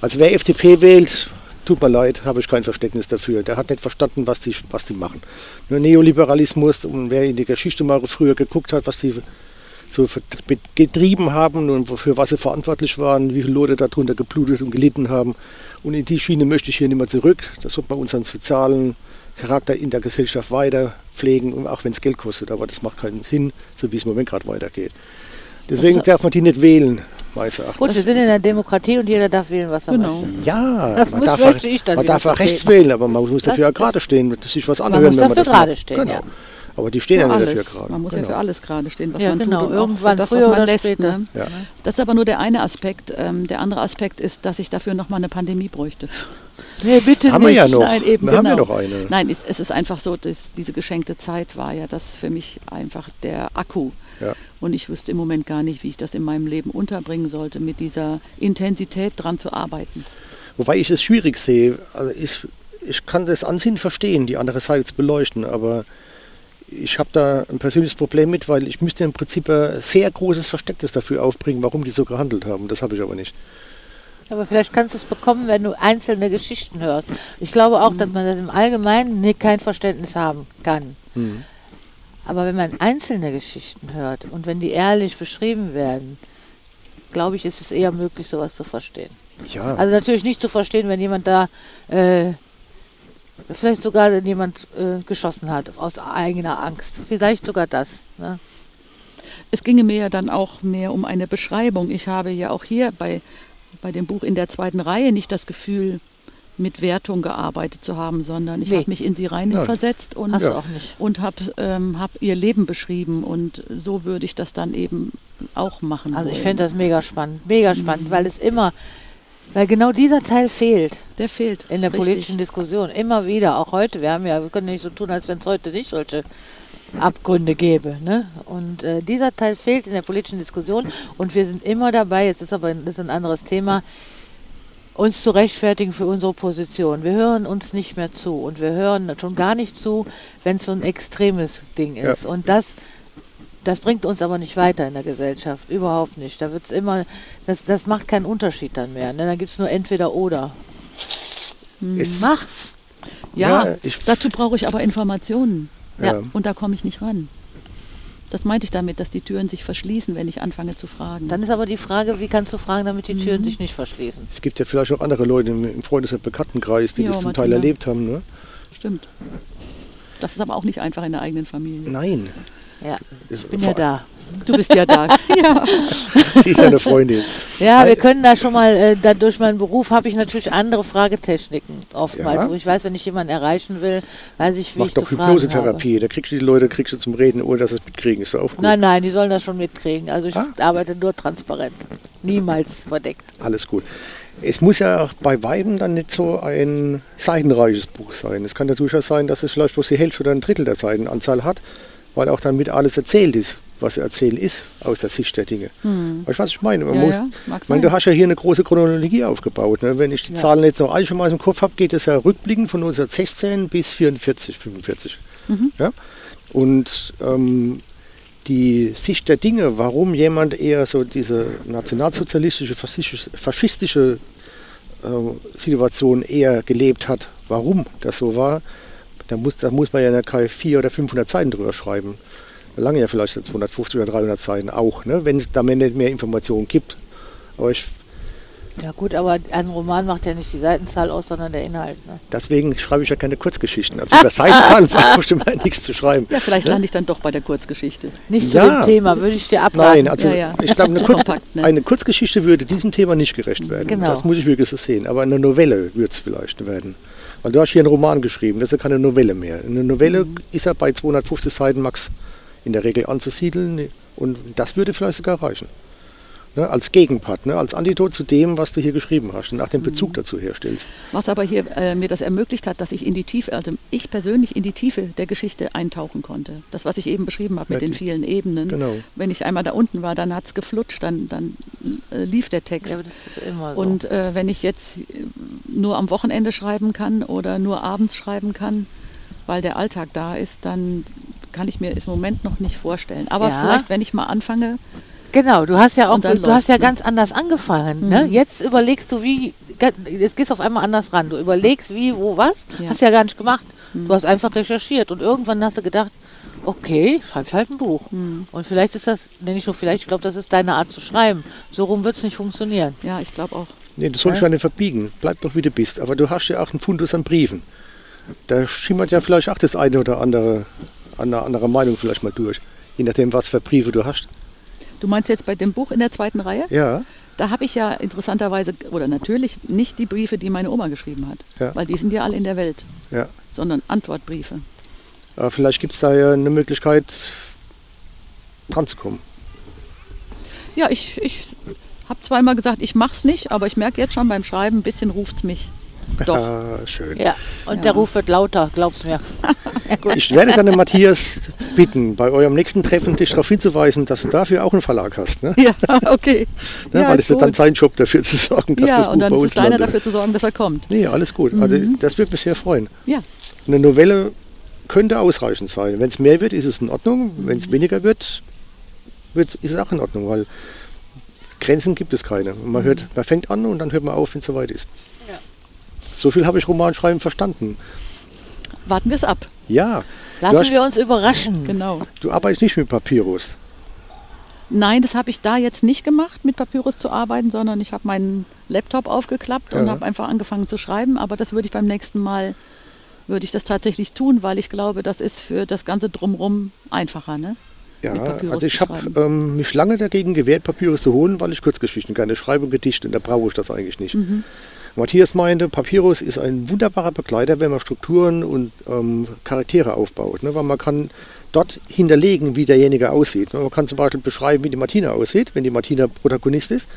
Also wer FDP wählt, tut mir leid, habe ich kein Verständnis dafür. Der hat nicht verstanden, was die, was die machen. Nur Neoliberalismus, und wer in die Geschichte mal früher geguckt hat, was die so getrieben haben und für was sie verantwortlich waren, wie viele Leute darunter geblutet und gelitten haben. Und in die Schiene möchte ich hier nicht mehr zurück. Da sollte man unseren sozialen Charakter in der Gesellschaft weiter pflegen, auch wenn es Geld kostet. Aber das macht keinen Sinn, so wie es im Moment gerade weitergeht. Deswegen Das- darf man die nicht wählen. Meines Erachtens. Gut, wir sind in einer Demokratie und jeder darf wählen, was er Genau. möchte. Ja, Das man muss- darf, möchte ich dann man darf auch rechts wählen, aber man muss Das- dafür ja das- gerade stehen, sich was anhören, muss wenn man dafür das macht. gerade stehen, Genau. ja. Aber die stehen ja nicht dafür gerade. Man muss ja genau. für alles gerade stehen, was Ja, man genau. tut. Und Irgendwann das, früher was man oder lässt. später. Ne? Ja. Das ist aber nur der eine Aspekt. Ähm, der andere Aspekt ist, dass ich dafür nochmal eine Pandemie bräuchte. Nee, bitte Haben wir nicht. ja noch. Nein, eben, wir haben ja genau. noch eine. Nein, es, es ist einfach so, dass diese geschenkte Zeit war ja das für mich einfach der Akku. Ja. Und ich wüsste im Moment gar nicht, wie ich das in meinem Leben unterbringen sollte, mit dieser Intensität dran zu arbeiten. Wobei ich es schwierig sehe. Also ich, ich kann das Ansinnen verstehen, die andere Seite zu beleuchten, aber ich habe da ein persönliches Problem mit, weil ich müsste im Prinzip ein sehr großes Verständnis dafür aufbringen, warum die so gehandelt haben. Das habe ich aber nicht. Aber vielleicht kannst du es bekommen, wenn du einzelne Geschichten hörst. Ich glaube auch, dass man das im Allgemeinen nicht kein Verständnis haben kann. Hm. Aber wenn man einzelne Geschichten hört und wenn die ehrlich beschrieben werden, glaube ich, ist es eher möglich, sowas zu verstehen. Ja, Also natürlich nicht zu verstehen, wenn jemand da äh, vielleicht sogar jemand äh, geschossen hat aus eigener Angst. Vielleicht sogar das. Ne? Es ginge mir ja dann auch mehr um eine Beschreibung. Ich habe ja auch hier bei, bei dem Buch in der zweiten Reihe nicht das Gefühl, mit Wertung gearbeitet zu haben, sondern ich Nee. habe mich in sie rein Ja. versetzt und, Ja. und habe ähm, hab ihr Leben beschrieben. Und so würde ich das dann eben auch machen. Also ich fände das mega spannend, mega spannend, weil es immer, weil genau dieser Teil fehlt Der fehlt. in der Richtig. politischen Diskussion. Immer wieder, auch heute. Wir haben ja, wir können nicht so tun, als wenn es heute nicht solche Abgründe gäbe. Ne? Und äh, dieser Teil fehlt in der politischen Diskussion und wir sind immer dabei, jetzt ist aber ein, ist ein anderes Thema, uns zu rechtfertigen für unsere Position. Wir hören uns nicht mehr zu und wir hören schon gar nicht zu, wenn es so ein extremes Ding Ja. ist. Und das, das bringt uns aber nicht weiter in der Gesellschaft, überhaupt nicht. Da wird es immer, das, das macht keinen Unterschied dann mehr. Ne? Dann gibt es nur entweder oder. es, Mach's! Ja, Ja, ich- dazu brauche ich aber Informationen. ja. Und da komme ich nicht ran. Das meinte ich damit, dass die Türen sich verschließen, wenn ich anfange zu fragen. Dann ist aber die Frage, wie kannst du fragen, damit die Türen Mhm. sich nicht verschließen? Es gibt ja vielleicht auch andere Leute im, Freundes- und Bekanntenkreis, die Ja, das zum Teil Martina. erlebt haben. Ne? Stimmt. Das ist aber auch nicht einfach in der eigenen Familie. Nein. Ja, ich bin ja da. Du bist ja da. ja. Sie ist eine Freundin. Ja, wir können da schon mal, äh, da durch meinen Beruf habe ich natürlich andere Fragetechniken oftmals, Ja. wo ich weiß, wenn ich jemanden erreichen will, weiß ich, wie Mach ich zu doch habe. Hypnosetherapie. Da kriegst du die Leute kriegst du zum Reden, ohne dass sie es mitkriegen. Ist auch gut. Nein, nein, die sollen das schon mitkriegen. Also ich Ah. arbeite nur transparent, niemals verdeckt. Alles gut. Es muss ja auch bei Weiben dann nicht so ein seitenreiches Buch sein. Es kann ja durchaus sein, dass es vielleicht bloß die Hälfte oder ein Drittel der Seitenanzahl hat, weil auch dann mit alles erzählt ist, was zu erzählen ist, aus der Sicht der Dinge. Hm. Weißt du, was ich meine? Man Ja, muss, ja, ich meine, du hast ja hier eine große Chronologie aufgebaut. Ne? Wenn ich die Ja. Zahlen jetzt noch einigermaßen im Kopf habe, geht es ja rückblickend von 1916 bis 44, 45. Mhm. Ja? Und ähm, die Sicht der Dinge, warum jemand eher so diese nationalsozialistische, faschistische, äh, Situation eher gelebt hat, warum das so war, da muss, da muss man ja in der 400 oder 500 Seiten drüber schreiben. Lange ja vielleicht so 250 oder 300 Seiten auch, ne? wenn es da mehr- nicht mehr Informationen gibt. Aber ich, Ja gut, aber ein Roman macht ja nicht die Seitenzahl aus, sondern der Inhalt. Ne? deswegen schreibe ich ja keine Kurzgeschichten. Also über Seitenzahlen brauchst du mal nichts zu schreiben. Ja, vielleicht lande ich dann doch bei der Kurzgeschichte. Nicht Ja. zu dem Thema, würde ich dir abraten. Nein, also Ja, ja. ich glaube, eine, Kurz kompakt, ne? eine Kurzgeschichte würde diesem Thema nicht gerecht werden. Genau. Das muss ich wirklich so sehen. Aber eine Novelle würde es vielleicht werden. Weil du hast hier einen Roman geschrieben, das ist ja keine Novelle mehr. Eine Novelle Mhm. ist ja bei 250 Seiten max in der Regel anzusiedeln und das würde vielleicht sogar reichen. Ne, als Gegenpart, ne, als Antidot zu dem, was du hier geschrieben hast und nach dem Mhm. Bezug dazu herstellst. Was aber hier äh, mir das ermöglicht hat, dass ich in die Tiefe, also ich persönlich in die Tiefe der Geschichte eintauchen konnte. Das, was ich eben beschrieben habe mit Ja, den vielen Ebenen. Genau. Wenn ich einmal da unten war, dann hat es geflutscht, dann, dann äh, lief der Text. Ja, aber das ist immer so. Und äh, wenn ich jetzt nur am Wochenende schreiben kann oder nur abends schreiben kann, weil der Alltag da ist, dann kann ich mir es im Moment noch nicht vorstellen. Aber Ja. vielleicht, wenn ich mal anfange, Genau, du hast ja auch, du hast ja ne? ganz anders angefangen. Ne? Mhm. Jetzt überlegst du, wie, jetzt gehst du auf einmal anders ran. Du überlegst, wie, wo, was. Ja. Hast ja gar nicht gemacht. Mhm. Du hast einfach recherchiert und irgendwann hast du gedacht, okay, schreib ich halt ein Buch. hm, Und vielleicht ist das, nee, nicht nur vielleicht, ich glaube, das ist deine Art zu schreiben. So rum wird es nicht funktionieren. ja, ich glaube auch. Nee, du sollst Ja. ja nicht verbiegen. Bleib doch wie du bist. Aber du hast ja auch einen Fundus an Briefen. Da schimmert ja vielleicht auch das eine oder andere, eine andere Meinung vielleicht mal durch. Je nachdem, was für Briefe du hast. Du meinst jetzt bei dem Buch in der zweiten Reihe? Ja, Da habe ich ja interessanterweise, oder natürlich nicht die Briefe, die meine Oma geschrieben hat, Ja. weil die sind ja alle in der Welt, Ja. sondern Antwortbriefe. Aber vielleicht gibt es da ja eine Möglichkeit, dran zu kommen. Ja, ich, ich habe zweimal gesagt, ich mache es nicht, aber ich merke jetzt schon beim Schreiben, ein bisschen ruft es mich. Doch. Ah, schön. Ja, und Ja. der Ruf wird lauter, glaub's mir. Ich werde dann den Matthias bitten, bei eurem nächsten Treffen dich darauf hinzuweisen, dass du dafür auch einen Verlag hast. Ne? Ja, okay. Ne? ja, Weil ist es ist dann sein Job, dafür zu sorgen, dass das Ja, Buch und dann bei ist uns es deiner dafür zu sorgen, dass er kommt. Nee, alles gut. Also Mhm. das würde mich sehr freuen. Ja, Eine Novelle könnte ausreichend sein. Wenn es mehr wird, ist es in Ordnung. Wenn Mhm. es weniger wird, wird's, ist es auch in Ordnung, weil Grenzen gibt es keine. Und Mhm. Man, hört, man fängt an und dann hört man auf, wenn es soweit ist. So viel habe ich Romanschreiben verstanden. warten wir es ab. Ja, Lassen hast- wir uns überraschen. Genau. du arbeitest nicht mit Papyrus. Nein, das habe ich da jetzt nicht gemacht, mit Papyrus zu arbeiten, sondern ich habe meinen Laptop aufgeklappt und Ja. habe einfach angefangen zu schreiben. Aber das würde ich beim nächsten Mal, würde ich das tatsächlich tun, weil ich glaube, das ist für das Ganze drumherum einfacher. Ne? Ja, also ich habe ähm, mich lange dagegen gewehrt, Papyrus zu holen, weil ich Kurzgeschichten gerne schreibe und Gedichte und da brauche ich das eigentlich nicht. Mhm. Matthias meinte, Papyrus ist ein wunderbarer Begleiter, wenn man Strukturen und ähm, Charaktere aufbaut. Ne? Weil man kann dort hinterlegen, wie derjenige aussieht. Ne? Man kann zum Beispiel beschreiben, wie die Martina aussieht, wenn die Martina Protagonist ist.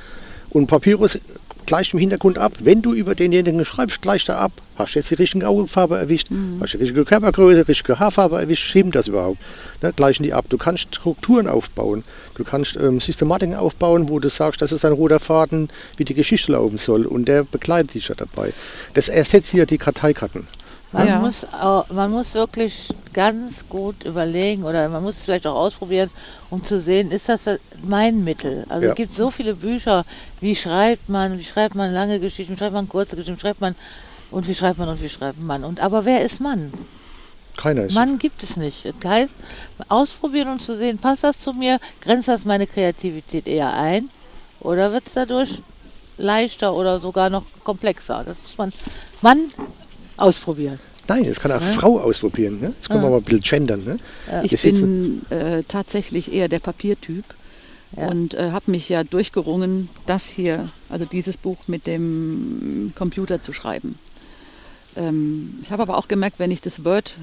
Und Papyrus gleicht im Hintergrund ab. Wenn du über denjenigen schreibst, gleicht er ab. Hast du jetzt die richtige Augenfarbe erwischt? Hast du die richtige Körpergröße, richtige Haarfarbe erwischt? Stimmt das überhaupt? Ne? Gleichen die ab. Du kannst Strukturen aufbauen. Du kannst ähm, Systematiken aufbauen, wo du sagst, das ist ein roter Faden, wie die Geschichte laufen soll. Und der begleitet dich ja dabei. Das ersetzt ja die Karteikarten. Man, Ja. muss auch, man muss wirklich ganz gut überlegen oder man muss es vielleicht auch ausprobieren, um zu sehen, ist das mein Mittel? Also Ja. es gibt so viele Bücher, wie schreibt man, wie schreibt man lange Geschichten, wie schreibt man kurze Geschichten, wie schreibt man und wie schreibt man und wie schreibt man. Und aber wer ist Mann? Keiner ist. Mann gibt es nicht. Das heißt, ausprobieren und zu sehen, passt das zu mir, grenzt das meine Kreativität eher ein oder wird es dadurch leichter oder sogar noch komplexer? Das muss man Mann ausprobieren. Nein, das kann auch Ja. Frau ausprobieren. Ne? Jetzt können wir Ja. mal ein bisschen gendern. Ne? Ich Wir bin äh, tatsächlich eher der Papiertyp Ja. und äh, habe mich ja durchgerungen, das hier, also dieses Buch mit dem Computer zu schreiben. Ähm, ich habe aber auch gemerkt, wenn ich das Word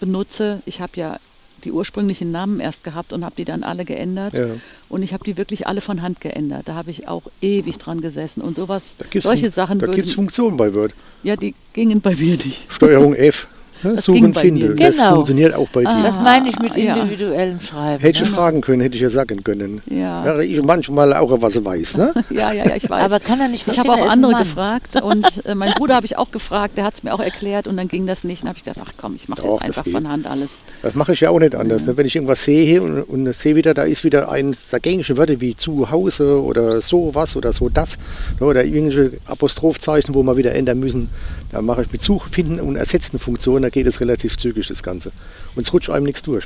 benutze, ich habe ja die ursprünglichen Namen erst gehabt und habe die dann alle geändert. Ja. Und ich habe die wirklich alle von Hand geändert. Da habe ich auch ewig dran gesessen. Und sowas, solche Sachen Da gibt es Funktionen bei Word. ja, die gingen bei mir nicht. Steuerung F. Ne? Das Suchen, ging bei finde. mir. Das Genau. funktioniert auch bei Ah. dir. Das meine ich mit ja. individuellem Schreiben. Hätte ich ne? fragen können, hätte ich ja sagen können. Ja, Ja, ich manchmal auch, was er weiß. Ne? ja, ja, ja ich weiß. Aber kann er nicht Ich habe auch er andere Mann. gefragt und äh, mein Bruder habe ich auch gefragt, der hat es mir auch erklärt und dann ging das nicht. Dann habe ich gedacht, ach komm, ich mache jetzt einfach von Hand alles. Das mache ich ja auch nicht anders. Ne? Wenn ich irgendwas sehe und, und sehe wieder, da ist wieder eins der gängischen Wörter wie zu Hause oder sowas oder so das ne? oder irgendwelche Apostrophzeichen, wo wir wieder ändern müssen, dann mache ich mit Such, Finden und Ersetzen Funktionen, da geht es relativ zügig das Ganze. Und es rutscht einem nichts durch.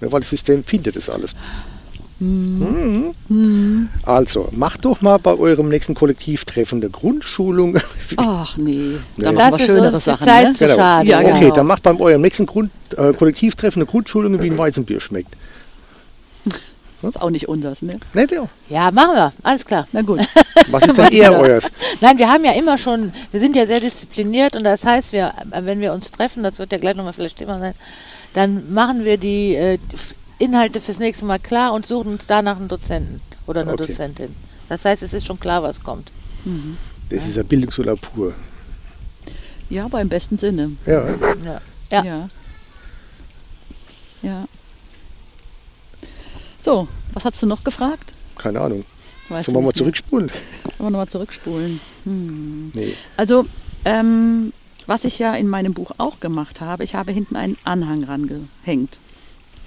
Ne? Weil das System findet das alles. Mhm. Also, macht doch mal bei eurem nächsten Kollektivtreffen eine Grundschulung. Ach nee, da machen wir Das ist schönere Sachen. Zeit Ne? zu schade. Ja, okay, genau. dann macht bei eurem nächsten Grund, äh, Kollektivtreffen eine Grundschulung, wie ein Weizenbier schmeckt. Das ist auch nicht unseres, ne? Nicht ja? Ja, machen wir. Alles klar. Na gut. Was ist denn eher euers? Nein, wir haben ja immer schon, wir sind ja sehr diszipliniert und das heißt, wir, wenn wir uns treffen, das wird ja gleich nochmal vielleicht Thema sein, dann machen wir die äh, Inhalte fürs nächste Mal klar und suchen uns danach einen Dozenten oder eine Okay. Dozentin. Das heißt, es ist schon klar, was kommt. Das ist ja Bildungsurlaub pur. Ja, aber im besten Sinne. Ja, Ja. Ja. Ja. Ja. So, was hast du noch gefragt? keine Ahnung. Sollen wir mal zurückspulen? Wollen wir nochmal zurückspulen. Hm. Nee. Also, ähm, was ich ja in meinem Buch auch gemacht habe, ich habe hinten einen Anhang rangehängt.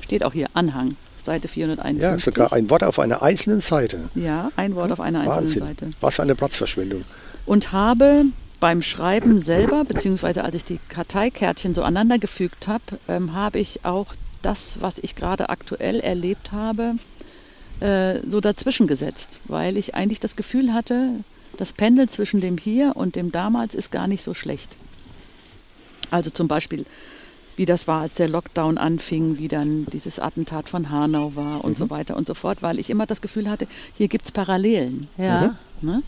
Steht auch hier Anhang, Seite 451. Ja, sogar ein Wort auf einer einzelnen Seite. Ja, ein Wort auf einer einzelnen Wahnsinn. Seite. Was für eine Platzverschwendung. Und habe beim Schreiben selber, beziehungsweise als ich die Karteikärtchen so aneinander gefügt habe, ähm, habe ich auch das, was ich gerade aktuell erlebt habe, äh, so dazwischen gesetzt, weil ich eigentlich das Gefühl hatte, das Pendel zwischen dem hier und dem damals ist gar nicht so schlecht. Also zum Beispiel, wie das war, als der Lockdown anfing, wie dann dieses Attentat von Hanau war und so weiter und so fort, weil ich immer das Gefühl hatte, hier gibt es Parallelen. Ja. Ne?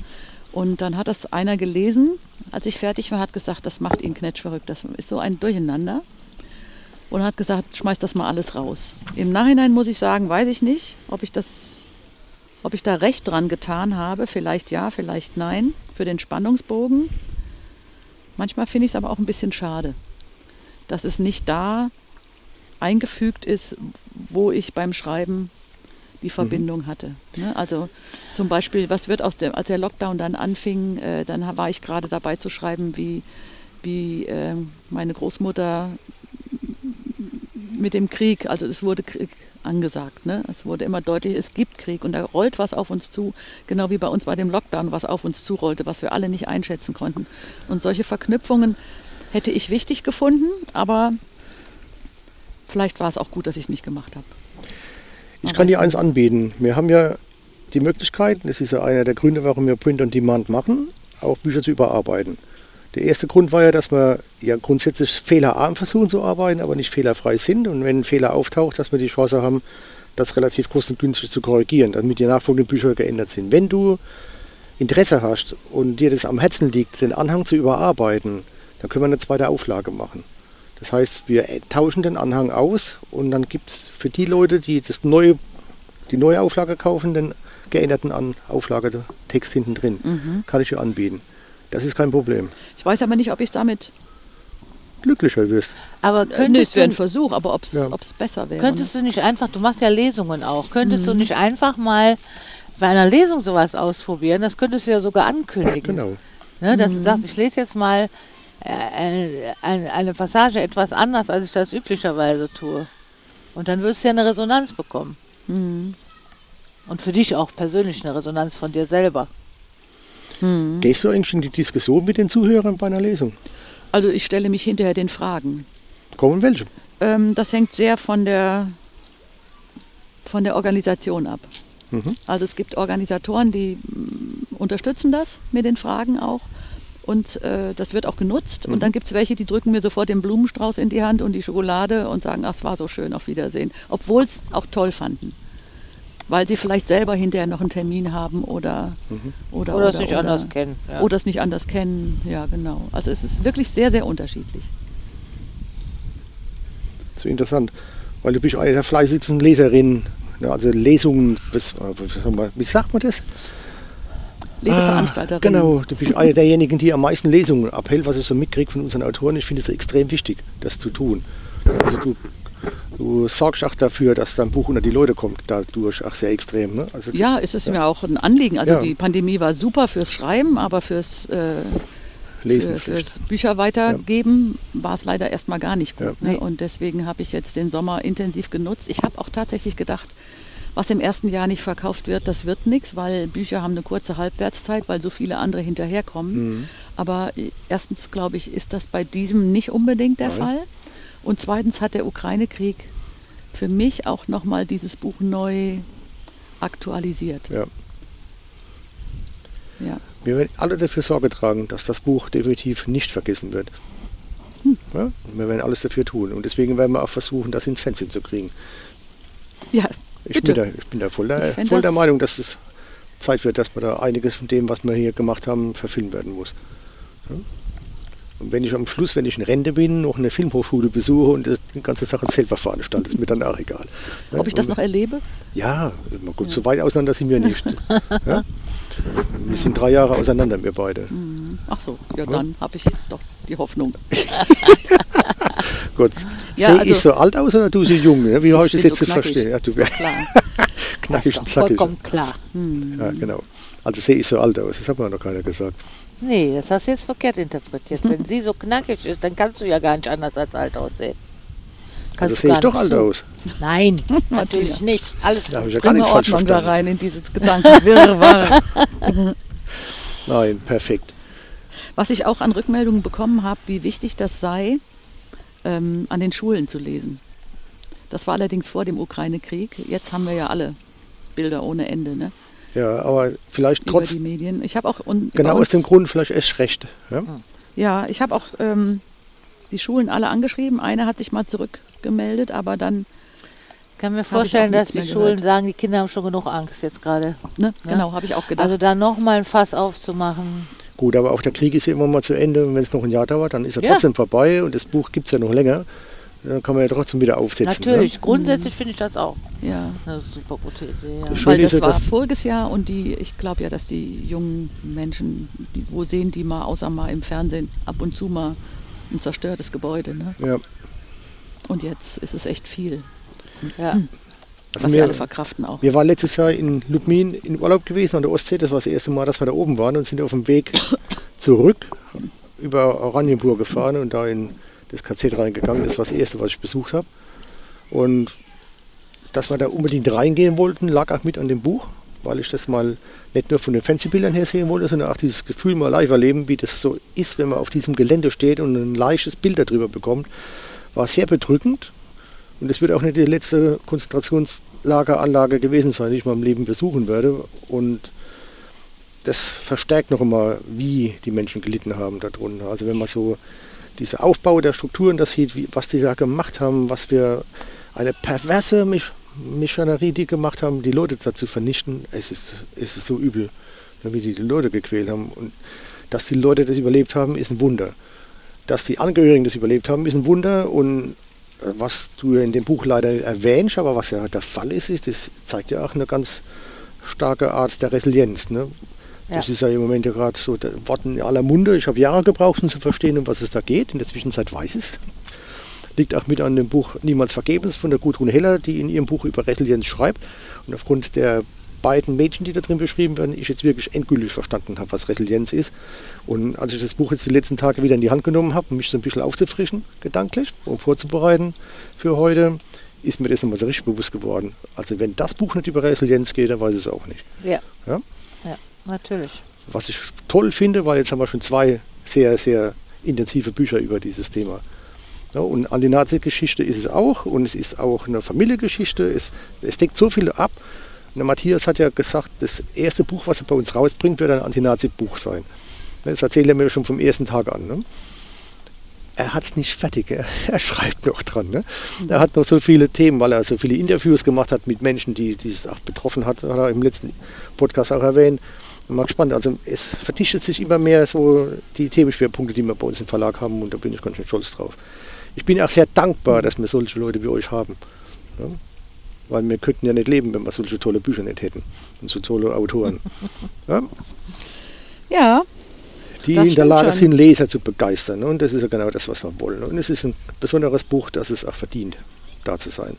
Und dann hat das einer gelesen, als ich fertig war, hat gesagt, das macht ihn knetschverrückt. Das ist so ein Durcheinander. Und hat gesagt, schmeiß das mal alles raus. Im Nachhinein muss ich sagen, weiß ich nicht, ob ich das, ob ich da recht dran getan habe. Vielleicht ja, vielleicht nein, für den Spannungsbogen. Manchmal finde ich es aber auch ein bisschen schade, dass es nicht da eingefügt ist, wo ich beim Schreiben die Verbindung hatte. Ne? Also zum Beispiel, was wird aus dem, als der Lockdown dann anfing, äh, dann war ich gerade dabei zu schreiben, wie, wie äh, meine Großmutter mit dem Krieg, also es wurde Krieg angesagt, ne? es wurde immer deutlich, es gibt Krieg und da rollt was auf uns zu, genau wie bei uns bei dem Lockdown, was auf uns zurollte, was wir alle nicht einschätzen konnten. Und solche Verknüpfungen hätte ich wichtig gefunden, aber vielleicht war es auch gut, dass ich es nicht gemacht habe. Ich kann dir eins anbieten. Wir haben ja die Möglichkeit, das ist ja einer der Gründe, warum wir Print on Demand machen, auch Bücher zu überarbeiten. Der erste Grund war ja, dass wir ja grundsätzlich fehlerarm versuchen zu arbeiten, aber nicht fehlerfrei sind. Und wenn ein Fehler auftaucht, dass wir die Chance haben, das relativ kostengünstig zu korrigieren, damit die nachfolgenden Bücher geändert sind. Wenn du Interesse hast und dir das am Herzen liegt, den Anhang zu überarbeiten, dann können wir eine zweite Auflage machen. Das heißt, wir tauschen den Anhang aus und dann gibt es für die Leute, die das neue, die neue Auflage kaufen, den geänderten An Auflagetext hinten drin. Mhm. Kann ich dir anbieten. Das ist kein Problem. Ich weiß aber nicht, ob ich es damit. Glücklicher wirst. Aber nee, könntest es wäre ein du, Versuch, aber ob es Ja. besser wäre. könntest du nicht einfach, du machst ja Lesungen auch, könntest Mhm. du nicht einfach mal bei einer Lesung sowas ausprobieren? Das könntest du ja sogar ankündigen. Genau. Ne, dass Mhm. du sagst, ich lese jetzt mal äh, eine, eine Passage etwas anders, als ich das üblicherweise tue. Und dann wirst du ja eine Resonanz bekommen. Mhm. Und für dich auch persönlich eine Resonanz von dir selber. Mhm. Gehst du eigentlich in die Diskussion mit den Zuhörern bei einer Lesung? Also ich stelle mich hinterher den Fragen. Kommen welche? Ähm, das hängt sehr von der, von der Organisation ab. Mhm. Also es gibt Organisatoren, die mm, unterstützen das mit den Fragen auch. Und äh, das wird auch genutzt. Mhm. Und dann gibt es welche, die drücken mir sofort den Blumenstrauß in die Hand und die Schokolade und sagen, ach, es war so schön, auf Wiedersehen. Obwohl es auch toll fanden. Weil sie vielleicht selber hinterher noch einen Termin haben oder Mhm. oder, Oder es nicht anders kennen. Ja. Oder es nicht anders kennen. Ja, genau. Also es ist wirklich sehr, sehr unterschiedlich. So interessant. Weil du bist eine der fleißigsten Leserinnen. Ja, also Lesungen, bis, äh, wie sagt man- wie sagt man das? Leseveranstalterin. Ah, genau, du bist eine derjenigen, die am meisten Lesungen abhält, was ich so mitkriege von unseren Autoren. Ich finde es extrem wichtig, das zu tun. Also du, du sorgst auch dafür, dass dein Buch unter die Leute kommt, dadurch auch sehr extrem. Ne? Also Ja, es ist mir auch ein Anliegen. Also Ja. die Pandemie war super fürs Schreiben, aber fürs, äh, Lesen für, fürs Bücher weitergeben war es leider erstmal gar nicht gut. Ja. Ne? Und deswegen habe ich jetzt den Sommer intensiv genutzt. Ich habe auch tatsächlich gedacht, was im ersten Jahr nicht verkauft wird, das wird nichts, weil Bücher haben eine kurze Halbwertszeit, weil so viele andere hinterherkommen. Mhm. Aber erstens, glaube ich, ist das bei diesem nicht unbedingt der Nein. Fall. Und zweitens hat der Ukraine-Krieg für mich auch nochmal dieses Buch neu aktualisiert. Ja. Ja. Wir werden alle dafür Sorge tragen, dass das Buch definitiv nicht vergessen wird. Hm. Ja? Wir werden alles dafür tun. Und deswegen werden wir auch versuchen, das ins Fernsehen zu kriegen. ja, Ich Bitte. bin da, ich bin da voll, der, voll der Meinung, dass es Zeit wird, dass man da einiges von dem, was wir hier gemacht haben, verfilmt werden muss. Ja? Und wenn ich am Schluss, wenn ich in Rente bin, noch eine Filmhochschule besuche und die ganze Sache selber veranstalte, ist mir dann auch egal. Ja? ob ich das noch erlebe? Ja, mal gut, Ja. so weit auseinander sind wir nicht. ja? Wir sind drei Jahre auseinander, wir beide. Mhm. Ach so, ja, Ja. dann habe ich doch die Hoffnung. Gut, Ja, sehe also- ich so alt aus oder du so jung? Ne? Wie habe ich das jetzt so verstehen? Ja, du wärst knackig und zackig. vollkommen klar. Hm. Ja, genau. Also sehe ich so alt aus, das hat mir noch keiner gesagt. Nee, das hast du jetzt verkehrt interpretiert. Wenn sie so knackig ist, dann kannst du ja gar nicht anders als alt aussehen. Also Kannst sehe du ich doch alt so. aus. Nein, natürlich nicht. Alles Da ich ja gar nichts falsch Ordnung da verstanden. rein in dieses Gedankenwirrwarr. Nein, perfekt. Was ich auch an Rückmeldungen bekommen habe, wie wichtig das sei, ähm, an den Schulen zu lesen. Das war allerdings vor dem Ukraine-Krieg. Jetzt haben wir ja alle Bilder ohne Ende ne? Ja, aber vielleicht über trotz, die Medien. Ich habe auch und genau aus dem Grund vielleicht erst recht. Ja? Ja, ich habe auch ähm, die Schulen alle angeschrieben. Eine hat sich mal zurückgemeldet, aber dann kann mir vorstellen, dass die Schulen gehört. sagen, die Kinder haben schon genug Angst jetzt gerade. Ne? Ja. Genau, habe ich auch gedacht. Also da nochmal ein Fass aufzumachen. Gut, aber auch der Krieg ist ja immer mal zu Ende und wenn es noch ein Jahr dauert, dann ist er Ja. trotzdem vorbei und das Buch gibt es ja noch länger. Dann kann man ja trotzdem wieder aufsetzen. Natürlich, Ne? grundsätzlich finde ich das auch ja. eine super gute Idee. Ja. Das Weil das ja, war voriges Jahr und die, ich glaube ja, dass die jungen Menschen, die, wo sehen die mal, außer mal im Fernsehen, ab und zu mal ein zerstörtes Gebäude. Ne? Ja. Und jetzt ist es echt viel, Ja. Hm. Also was wir- wir alle verkraften auch. Wir waren letztes Jahr in Lubmin in Urlaub gewesen an der Ostsee. Das war das erste Mal, dass wir da oben waren und sind auf dem Weg zurück über Oranienburg gefahren und da in das KZ reingegangen. Das war das erste, was ich besucht habe. Und dass wir da unbedingt reingehen wollten, lag auch mit an dem Buch, weil ich das mal nicht nur von den Fernsehbildern her sehen wollte, sondern auch dieses Gefühl mal live erleben, wie das so ist, wenn man auf diesem Gelände steht und ein leichtes Bild darüber bekommt. War sehr bedrückend und es wird auch nicht die letzte Konzentrationslageranlage gewesen sein, die ich in meinem Leben besuchen werde. Und das verstärkt noch immer, wie die Menschen gelitten haben darunter. Also wenn man so diese Aufbau der Strukturen das sieht, wie, was die da gemacht haben, was wir eine perverse Misch Missionerie, die gemacht haben, die Leute dazu vernichten, es ist, es ist so übel, wie die die Leute gequält haben. Und dass die Leute das überlebt haben, ist ein Wunder. Dass die Angehörigen das überlebt haben, ist ein Wunder. Und äh, was du in dem Buch leider erwähnst, aber was ja der Fall ist, ist das zeigt ja auch eine ganz starke Art der Resilienz. Ne? Das ist ja im Moment ja gerade so der Wort in aller Munde. Ich habe Jahre gebraucht, um zu verstehen, um was es da geht. In der Zwischenzeit weiß ich es. Liegt auch mit an dem Buch Niemals Vergebens von der Gudrun Heller, die in ihrem Buch über Resilienz schreibt. Und aufgrund der beiden Mädchen, die da drin beschrieben werden, ich jetzt wirklich endgültig verstanden habe, was Resilienz ist. Und als ich das Buch jetzt die letzten Tage wieder in die Hand genommen habe, um mich so ein bisschen aufzufrischen, gedanklich, um vorzubereiten für heute, ist mir das nochmal so richtig bewusst geworden. Also wenn das Buch nicht über Resilienz geht, dann weiß ich es auch nicht. Ja. Ja? ja, natürlich. Was ich toll finde, weil jetzt haben wir schon zwei sehr, sehr intensive Bücher über dieses Thema. Ja, und an die Nazi-Geschichte ist es auch und es ist auch eine Familiengeschichte. Es, es deckt so viel ab. Und Matthias hat ja gesagt, das erste Buch, was er bei uns rausbringt, wird ein Anti-Nazi-Buch sein. Das erzählt er mir schon vom ersten Tag an. Ne? Er hat es nicht fertig, er, er schreibt noch dran. Ne? Er hat noch so viele Themen, weil er so viele Interviews gemacht hat mit Menschen, die, die es auch betroffen hat, hat er im letzten Podcast auch erwähnt. Bin mal gespannt. Also es verdichtet sich immer mehr so die Themenschwerpunkte, die wir bei uns im Verlag haben und da bin ich ganz schön stolz drauf. Ich bin auch sehr dankbar, dass wir solche Leute wie euch haben. Ja? Weil wir könnten ja nicht leben, wenn wir solche tolle Bücher nicht hätten und so tolle Autoren. Ja? Ja, Die in der Lage sind, Leser zu begeistern. Und das ist ja genau das, was wir wollen. Und es ist ein besonderes Buch, das es auch verdient, da zu sein.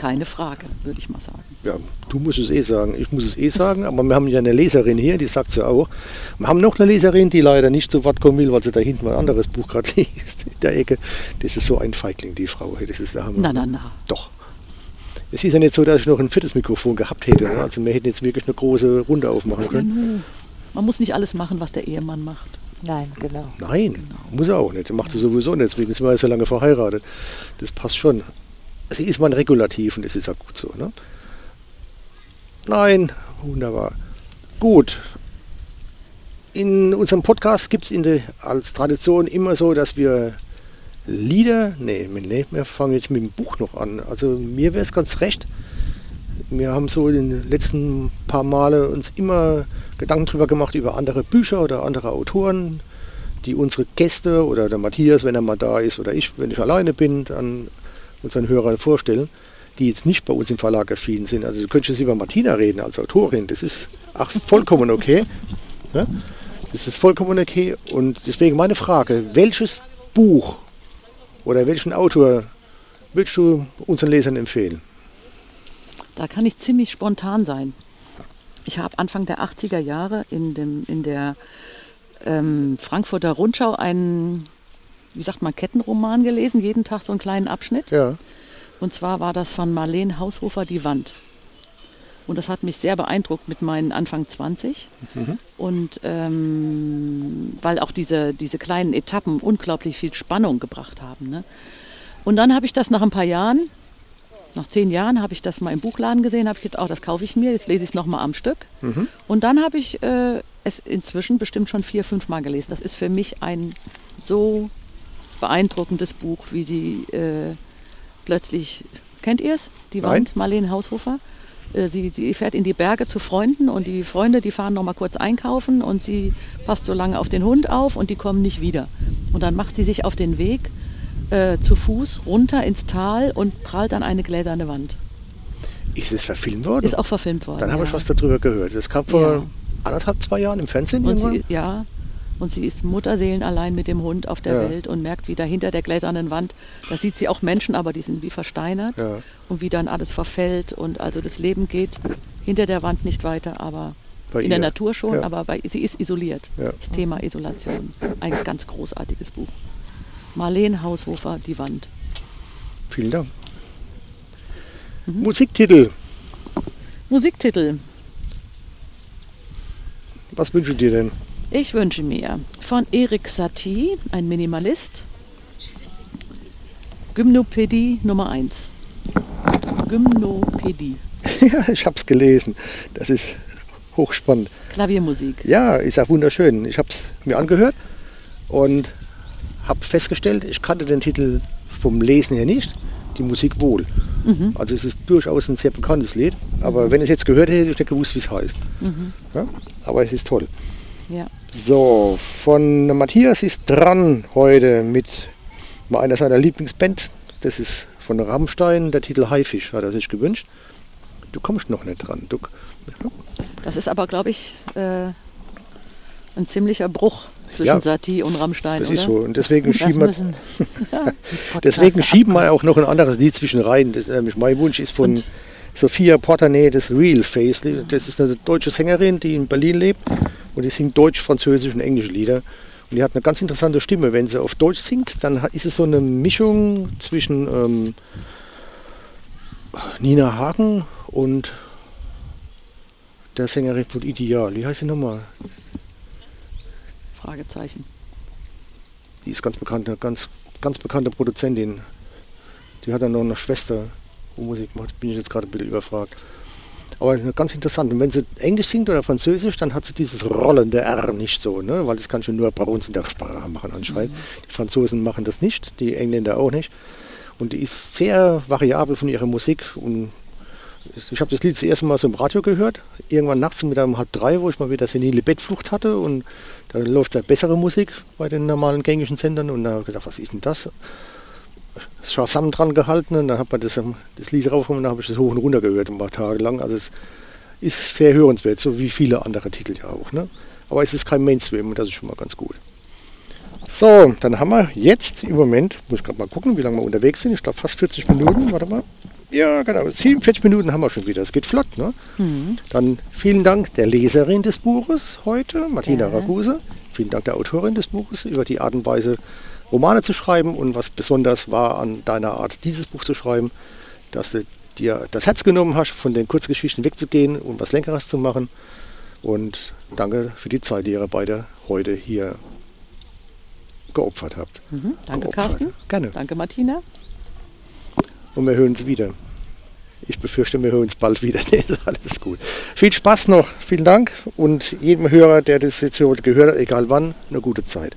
Keine Frage, würde ich mal sagen. Ja, du musst es eh sagen. Ich muss es eh sagen, aber wir haben ja eine Leserin hier, die sagt es ja auch. Wir haben noch eine Leserin, die leider nicht zu Wort kommen will, weil sie da hinten mal ein anderes Buch gerade liest, in der Ecke. Das ist so ein Feigling, die Frau. Das ist der Hammer. Na, na, na. Doch. Es ist ja nicht so, dass ich noch ein viertes Mikrofon gehabt hätte. Ne? Also wir hätten jetzt wirklich eine große Runde aufmachen können. Man muss nicht alles machen, was der Ehemann macht. Nein, genau. Nein, muss er auch nicht. Macht sie sowieso nicht, deswegen sind wir ja so lange verheiratet. Das passt schon. Sie ist mal ein Regulativ und das ist ja gut so. Ne? Nein, wunderbar. Gut. In unserem Podcast gibt es als Tradition immer so, dass wir Lieder, nee, nee, wir fangen jetzt mit dem Buch noch an. Also mir wäre es ganz recht. Wir haben so in den letzten paar Male uns immer Gedanken drüber gemacht über andere Bücher oder andere Autoren, die unsere Gäste oder der Matthias, wenn er mal da ist, oder ich, wenn ich alleine bin, an unseren Hörern vorstellen, die jetzt nicht bei uns im Verlag erschienen sind. Also du könntest jetzt über Martina reden als Autorin, das ist auch vollkommen okay. Ja? Das ist vollkommen okay. Und deswegen meine Frage, welches Buch oder welchen Autor würdest du unseren Lesern empfehlen? Da kann ich ziemlich spontan sein. Ich habe Anfang der 80er Jahre in, dem, in der ähm, Frankfurter Rundschau einen, wie sagt man, Kettenroman gelesen, jeden Tag so einen kleinen Abschnitt. Ja, Und zwar war das von Marlene Haushofer Die Wand. Und das hat mich sehr beeindruckt mit meinen Anfang 20. Und ähm, weil auch diese, diese kleinen Etappen unglaublich viel Spannung gebracht haben. Ne? Und dann habe ich das nach ein paar Jahren, nach zehn Jahren, habe ich das mal im Buchladen gesehen, habe ich gedacht, oh, das kaufe ich mir, jetzt lese ich es nochmal am Stück. Und dann habe ich äh, es inzwischen bestimmt schon vier, fünf Mal gelesen. Das ist für mich ein so beeindruckendes Buch, wie sie äh, plötzlich Kennt ihr es? Die Nein. Wand, Marlene Haushofer. Äh, Sie, sie fährt in die Berge zu Freunden und die Freunde, die fahren noch mal kurz einkaufen und sie passt so lange auf den Hund auf und die kommen nicht wieder. Und dann macht sie sich auf den Weg äh, zu Fuß runter ins Tal und prallt an eine gläserne Wand. Ist es verfilmt worden? Ist auch verfilmt worden. Dann habe ich ja. was darüber gehört. Das kam vor Ja. anderthalb, zwei Jahren im Fernsehen Und sie, ja, und sie ist Mutterseelenallein mit dem Hund auf der Ja. Welt und merkt, wie da hinter der gläsernen Wand, da sieht sie auch Menschen, aber die sind wie versteinert Ja. und wie dann alles verfällt und also das Leben geht hinter der Wand nicht weiter, aber Bei in der ihr. Natur schon, Ja. aber bei, sie ist isoliert. Das Thema Isolation. Ein ganz großartiges Buch. Marlene Haushofer, Die Wand. Vielen Dank. Mhm. Musiktitel. Musiktitel. Was wünschst du dir denn? Ich wünsche mir von Erik Satie, ein Minimalist, Gymnopädie Nummer 1. Gymnopädie. ja, ich habe es gelesen. Das ist hochspannend. Klaviermusik. Ja, ist auch wunderschön. Ich habe es mir angehört und habe festgestellt, ich kannte den Titel vom Lesen her nicht, die Musik wohl. Mhm. Also es ist durchaus ein sehr bekanntes Lied, aber wenn ich es jetzt gehört hätte, hätte ich nicht gewusst, wie es heißt. Mhm. Ja? Aber es ist toll. Ja. So, von Matthias ist dran heute mit einer seiner Lieblingsband. Das ist von Rammstein, der Titel Haifisch hat er sich gewünscht. Du kommst noch nicht dran. Du, Das ist aber, glaube ich, äh, ein ziemlicher Bruch zwischen Ja, Satie und Rammstein, das oder? ist so. Und deswegen Das schieben wir, müssen deswegen schieben wir auch noch ein anderes Lied zwischen rein. Das, nämlich mein Wunsch ist von Und- Sophia Portanet, das Real Face. Das ist eine deutsche Sängerin, die in Berlin lebt und die singt Deutsch, Französisch und englische Lieder. Und die hat eine ganz interessante Stimme. Wenn sie auf Deutsch singt, dann ist es so eine Mischung zwischen ähm, Nina Hagen und der Sängerin von Ideal. Wie heißt sie nochmal? Fragezeichen. Die ist ganz bekannte, ganz, ganz bekannte Produzentin. Die hat dann noch eine Schwester, Musik macht. Bin ich jetzt gerade ein bisschen überfragt. Aber ganz interessant. Und wenn sie Englisch singt oder Französisch, dann hat sie dieses rollende R nicht so, ne? weil das kann schon nur bei uns in der Sprache machen anscheinend. Die Franzosen machen das nicht, die Engländer auch nicht. Und die ist sehr variabel von ihrer Musik. Und ich habe das Lied das erste Mal so im Radio gehört, irgendwann nachts mit um halb drei, wo ich mal wieder senile Bettflucht hatte und da läuft da bessere Musik bei den normalen gängigen Sendern und da habe ich gedacht, was ist denn das? Shazam dran gehalten und dann hat man das, ähm, das Lied rauf und dann habe ich das hoch und runter gehört ein paar Tage lang. Also es ist sehr hörenswert, so wie viele andere Titel ja auch. Ne? Aber es ist kein Mainstream und das ist schon mal ganz gut. So, dann haben wir jetzt im Moment, muss ich gerade mal gucken, wie lange wir unterwegs sind. Ich glaube fast 40 Minuten, warte mal. Ja, genau, 47 Minuten haben wir schon wieder. Es geht flott, ne? Mhm. Dann vielen Dank der Leserin des Buches heute, Martina Gerne. Raguse. Vielen Dank der Autorin des Buches über die Art und Weise, Romane zu schreiben und was besonders war an deiner Art, dieses Buch zu schreiben, dass du dir das Herz genommen hast, von den Kurzgeschichten wegzugehen und was Längeres zu machen. Und danke für die Zeit, die ihr beide heute hier geopfert habt. Mhm. Danke, Geopfert. Carsten. Gerne. Danke, Martina. Und wir hören uns wieder. Ich befürchte, wir hören uns bald wieder. Nee, ist alles gut. Viel Spaß noch. Vielen Dank. Und jedem Hörer, der das jetzt heute gehört hat, egal wann, eine gute Zeit.